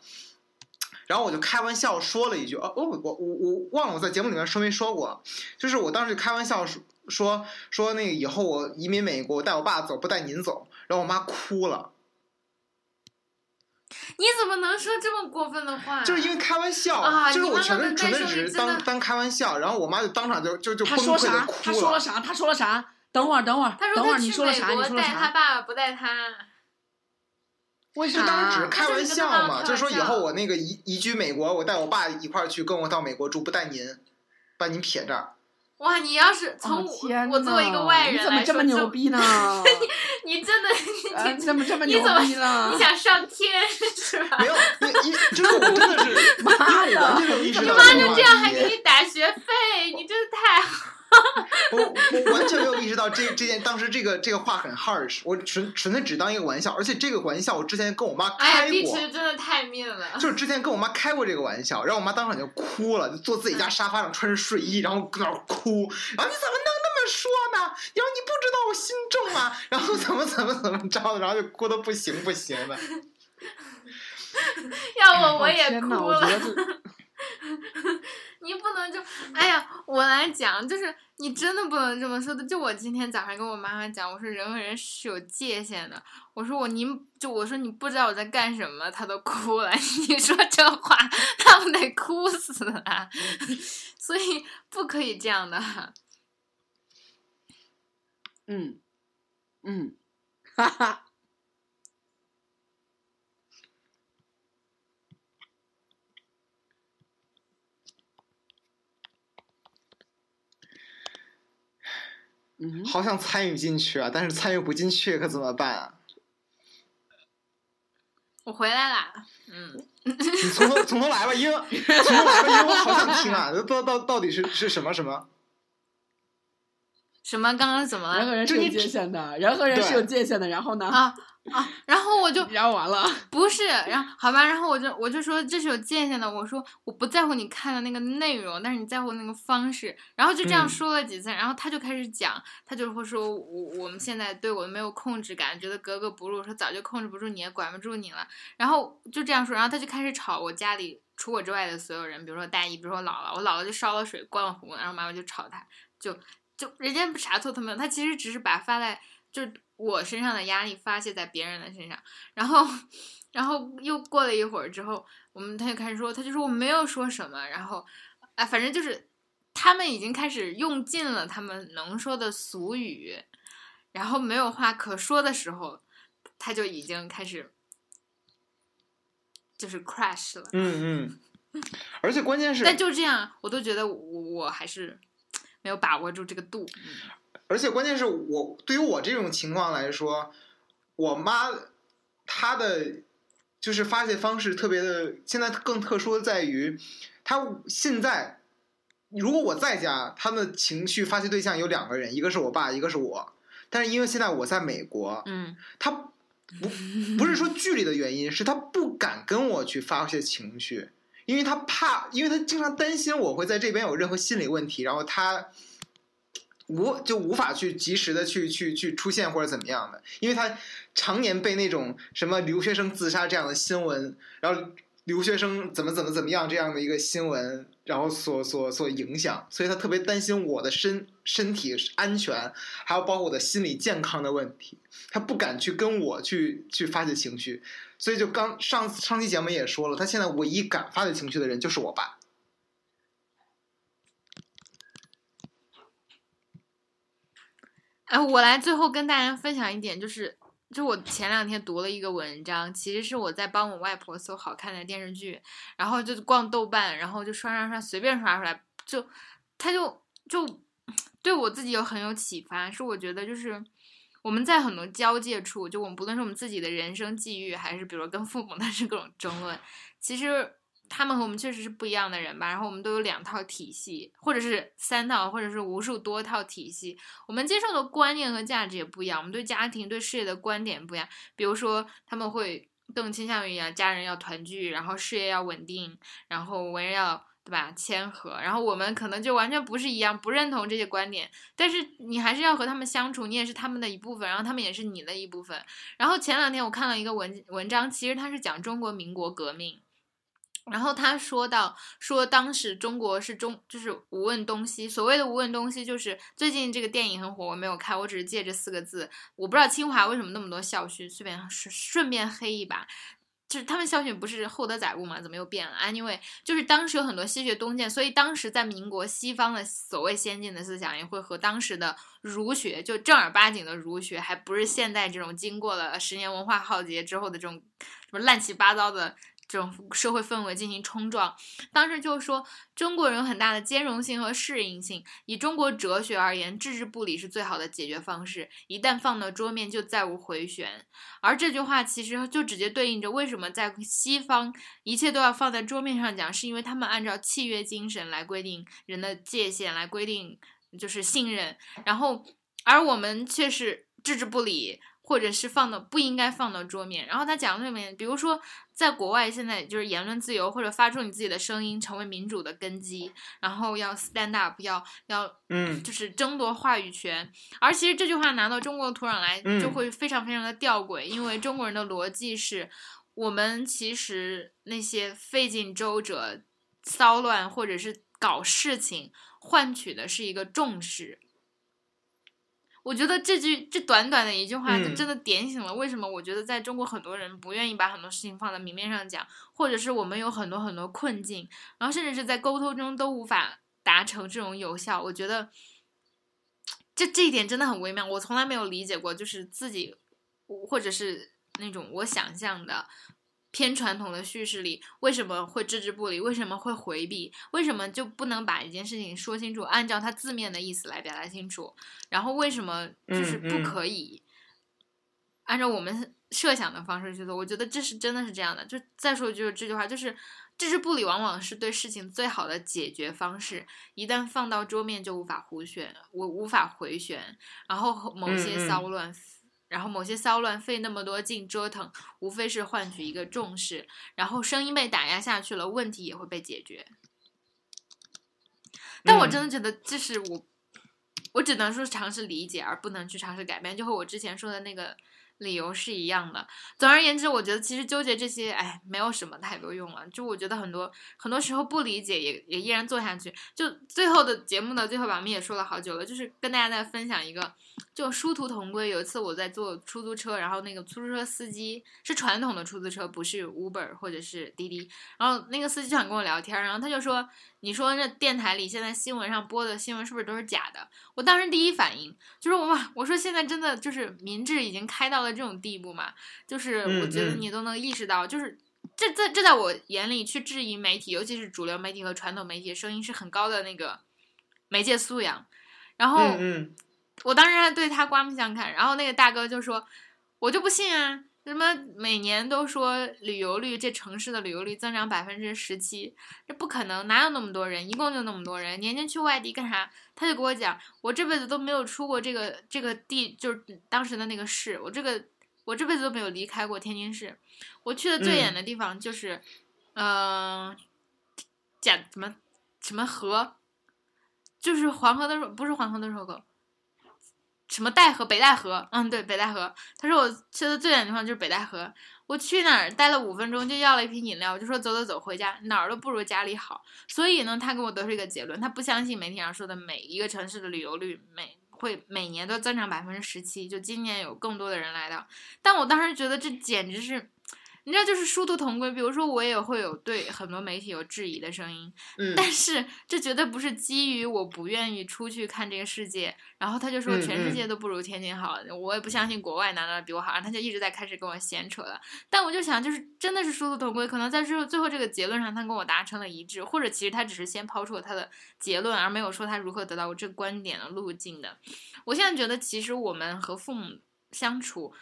然后我就开玩笑说了一句，哦，我我我我忘了我在节目里面说没说过，就是我当时开玩笑说说说那个以后我移民美国，我带我爸走，不带您走，然后我妈哭了，你怎么能说这么过分的话？就是因为开玩笑，啊就是我纯粹纯粹只是当当开玩笑，然后我妈就当场就就就崩溃的他说啥？他说了啥？他说了啥？等会儿，等会儿，等会儿，他说他去你说了啥？你美国带说了啥？他爸爸不带他，为就当时只是？开玩笑嘛，他就是说以后我那个移移居美国，我带我爸一块儿去，跟我到美国住，不带您，把您撇这儿。哇！你要是从哦我、天我作为一个外人你怎么来说，这么牛逼呢？[LAUGHS] 你真的 [LAUGHS] 啊，你你怎么这么牛你怎么逼呢你？想上天 [LAUGHS] 是吧？没有，因因就是我真的是，妈因为我完的！全没有意识你妈就这样还给，你打学费，你真是太好。[LAUGHS] 我我完全没有意识到这这件当时这个这个话很 harsh，我纯纯粹只当一个玩笑，而且这个玩笑我之前跟我妈开过。真的太命了。就是之前跟我妈开过这个玩笑，然后我妈当场就哭了，就坐自己家沙发上穿着睡衣，然后搁那儿哭，然后你怎么能那么说呢？然后你不知道我心重吗？[LAUGHS] 然后怎么怎么怎么着的，然后就哭的不行不行的。[LAUGHS] 要我我也哭了。[LAUGHS] 你不能就，哎呀，我来讲，就是你真的不能这么说的。就我今天早上跟我妈妈讲，我说人和人是有界限的。我说我您就我说你不知道我在干什么，她都哭了。[LAUGHS] 你说这话，他们得哭死了。[LAUGHS] 所以不可以这样的。嗯嗯，哈哈。嗯，好想参与进去啊，但是参与不进去可怎么办啊？我回来啦，嗯，你从头从头来吧，因为从头来吧，因为我好想听啊，到到到底是是什么什么。什么？刚刚怎么了人和了？人是有界限的，人和人是有界限的。然后呢？啊啊！然后我就 [LAUGHS] 然后完了。不是，然后好吧，然后我就我就说这是有界限的，我说我不在乎你看的那个内容，但是你在乎那个方式，然后就这样嗯说了几次，然后他就开始讲，他就会说我我们现在对我没有控制感，觉得格格不入，说早就控制不住你，也管不住你了，然后就这样说，然后他就开始吵我家里除我之外的所有人，比如说大姨，比如说我姥姥，我姥姥就烧了水灌了壶，然后妈妈就吵他，就就人家啥错都没有，他其实只是把发在就是我身上的压力发泄在别人的身上。然后，然后又过了一会儿之后，我们他就开始说，他就说我没有说什么，然后，啊，反正就是他们已经开始用尽了他们能说的俗语，然后没有话可说的时候，他就已经开始就是 crash 了。嗯嗯，[LAUGHS] 而且关键是，但就这样，我都觉得我我还是没有把握住这个度。嗯而且关键是我对于我这种情况来说，我妈她的就是发泄方式特别的，现在更特殊的在于，她现在如果我在家，他们的情绪发泄对象有两个人，一个是我爸，一个是我。但是因为现在我在美国，嗯他不不是说距离的原因，是她不敢跟我去发泄情绪，因为她怕，因为她经常担心我会在这边有任何心理问题，然后他无就无法去及时的去去去出现或者怎么样的，因为他常年被那种什么留学生自杀这样的新闻，然后留学生怎么怎么怎么样这样的一个新闻，然后所所所影响，所以他特别担心我的身身体安全，还有包括我的心理健康的问题，他不敢去跟我去去发泄情绪，所以就刚上上期节目也说了，他现在唯一敢发泄情绪的人就是我爸。哎，我来最后跟大家分享一点，就是，就我前两天读了一个文章，其实是我在帮我外婆搜好看的电视剧，然后就逛豆瓣，然后就刷刷刷，随便刷出来，就，他就就对我自己有很有启发，是我觉得就是我们在很多交界处，就我们不论是我们自己的人生际遇，还是比如跟父母的是各种争论，其实。他们和我们确实是不一样的人吧，然后我们都有两套体系，或者是三套，或者是无数多套体系。我们接受的观念和价值也不一样，我们对家庭、对事业的观点不一样。比如说，他们会更倾向于啊，家人要团聚，然后事业要稳定，然后为人要对吧谦和。然后我们可能就完全不是一样，不认同这些观点，但是你还是要和他们相处，你也是他们的一部分，然后他们也是你的一部分。然后前两天我看了一个文文章，其实它是讲中国民国革命。然后他说到，说当时中国是中就是无问东西，所谓的无问东西就是最近这个电影很火，我没有看，我只是借这四个字，我不知道清华为什么那么多校训，顺便顺顺便黑一把，就是他们校训不是厚德载物嘛，怎么又变了？Anyway，就是当时有很多西学东渐，所以当时在民国西方的所谓先进的思想也会和当时的儒学，就正儿八经的儒学，还不是现在这种经过了十年文化浩劫之后的这种什么乱七八糟的。这种社会氛围进行冲撞，当时就说中国人有很大的兼容性和适应性。以中国哲学而言，置之不理是最好的解决方式。一旦放到桌面，就再无回旋。而这句话其实就直接对应着为什么在西方一切都要放在桌面上讲，是因为他们按照契约精神来规定人的界限，来规定就是信任。然后，而我们却是置之不理。或者是放到不应该放到桌面，然后他讲的里面，比如说在国外现在就是言论自由或者发出你自己的声音成为民主的根基，然后要 stand up，要要嗯，就是争夺话语权。而其实这句话拿到中国的土壤来，就会非常非常的吊诡，因为中国人的逻辑是，我们其实那些费尽周折、骚乱或者是搞事情，换取的是一个重视。我觉得这句这短短的一句话，就真的点醒了为什么我觉得在中国很多人不愿意把很多事情放在明面上讲，或者是我们有很多很多困境，然后甚至是在沟通中都无法达成这种有效。我觉得这这一点真的很微妙，我从来没有理解过，就是自己或者是那种我想象的。偏传统的叙事里，为什么会置之不理？为什么会回避？为什么就不能把一件事情说清楚，按照它字面的意思来表达清楚？然后为什么就是不可以按照我们设想的方式去做？我觉得这是真的是这样的。就再说就是这句话，就是置之不理往往是对事情最好的解决方式。一旦放到桌面，就无法回旋，我无法回旋，然后某些骚乱。然后某些骚乱费那么多劲折腾，无非是换取一个重视，然后声音被打压下去了，问题也会被解决。但我真的觉得这是我，我只能说尝试理解，而不能去尝试改变，就和我之前说的那个理由是一样的。总而言之，我觉得其实纠结这些，哎，没有什么太多用了。就我觉得很多很多时候不理解，也也依然做下去。就最后的节目的最后，我们也说了好久了，就是跟大家再分享一个。就殊途同归。有一次我在坐出租车，然后那个出租车司机是传统的出租车，不是 Uber 或者是滴滴。然后那个司机就想跟我聊天，然后他就说：“你说这电台里现在新闻上播的新闻是不是都是假的？”我当时第一反应就是哇，我说现在真的就是民智已经开到了这种地步嘛？就是我觉得你都能意识到，就是这这这在我眼里去质疑媒体，尤其是主流媒体和传统媒体的声音是很高的那个媒介素养。然后。嗯我当时还对他刮目相看，然后那个大哥就说：“我就不信啊，什么每年都说旅游率这城市的旅游率增长百分之十七，这不可能，哪有那么多人？一共就那么多人，年年去外地干啥？”他就给我讲：“我这辈子都没有出过这个这个地，就是当时的那个市，我这个我这辈子都没有离开过天津市，我去的最远的地方就是，嗯、讲什么什么河，就是黄河的入不是黄河的入口，什么戴河北戴河，嗯对北戴河。他说我去的最远的地方就是北戴河，我去哪儿待了五分钟就要了一瓶饮料，我就说走走走回家，哪儿都不如家里好。所以呢，他给我得出一个结论，他不相信媒体上说的每一个城市的旅游率每会每年都增长百分之十七，就今年有更多的人来到。但我当时觉得这简直是。你知道，就是殊途同归。比如说，我也会有对很多媒体有质疑的声音，嗯但是这绝对不是基于我不愿意出去看这个世界。然后他就说嗯全世界都不如天津好，我也不相信国外哪哪比我好，然后他就一直在开始跟我闲扯了。但我就想，就是真的是殊途同归，可能在最后最后这个结论上，他跟我达成了一致，或者其实他只是先抛出了他的结论，而没有说他如何得到我这个观点的路径的。我现在觉得，其实我们和父母相处。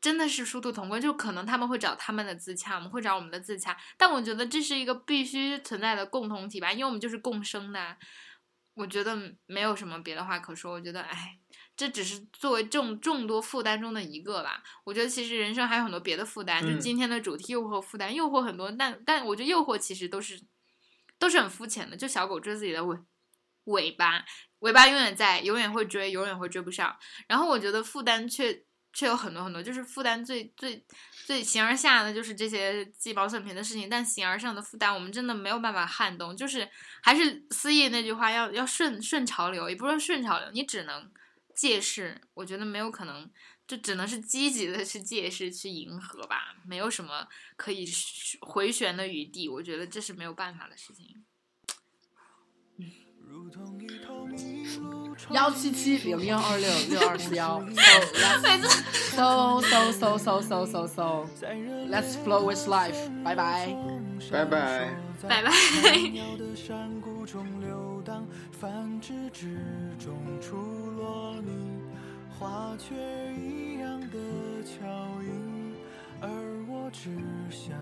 真的是殊途同归，就可能他们会找他们的自洽，我们会找我们的自洽，但我觉得这是一个必须存在的共同体吧，因为我们就是共生的啊。我觉得没有什么别的话可说，我觉得，哎，这只是作为众众多负担中的一个吧。我觉得其实人生还有很多别的负担，就嗯今天的主题诱惑负担，诱惑很多，但但我觉得诱惑其实都是都是很肤浅的，就小狗追自己的尾尾巴，尾巴永远在，永远会追，永远会追不上。然后我觉得负担却却有很多很多，就是负担最最最形而下的就是这些鸡毛蒜皮的事情，但形而上的负担我们真的没有办法撼动。就是还是思义那句话，要要顺顺潮流，也不是顺潮流，你只能借势。我觉得没有可能，就只能是积极的去借势去迎合吧，没有什么可以回旋的余地。我觉得这是没有办法的事情。幺七七零幺二六六二四幺，so let's so so so so so so so let's flow with life，拜拜。拜拜。拜拜。鸟的山谷中流荡，繁殖之中出落你，花雀一样的脚印，而我只想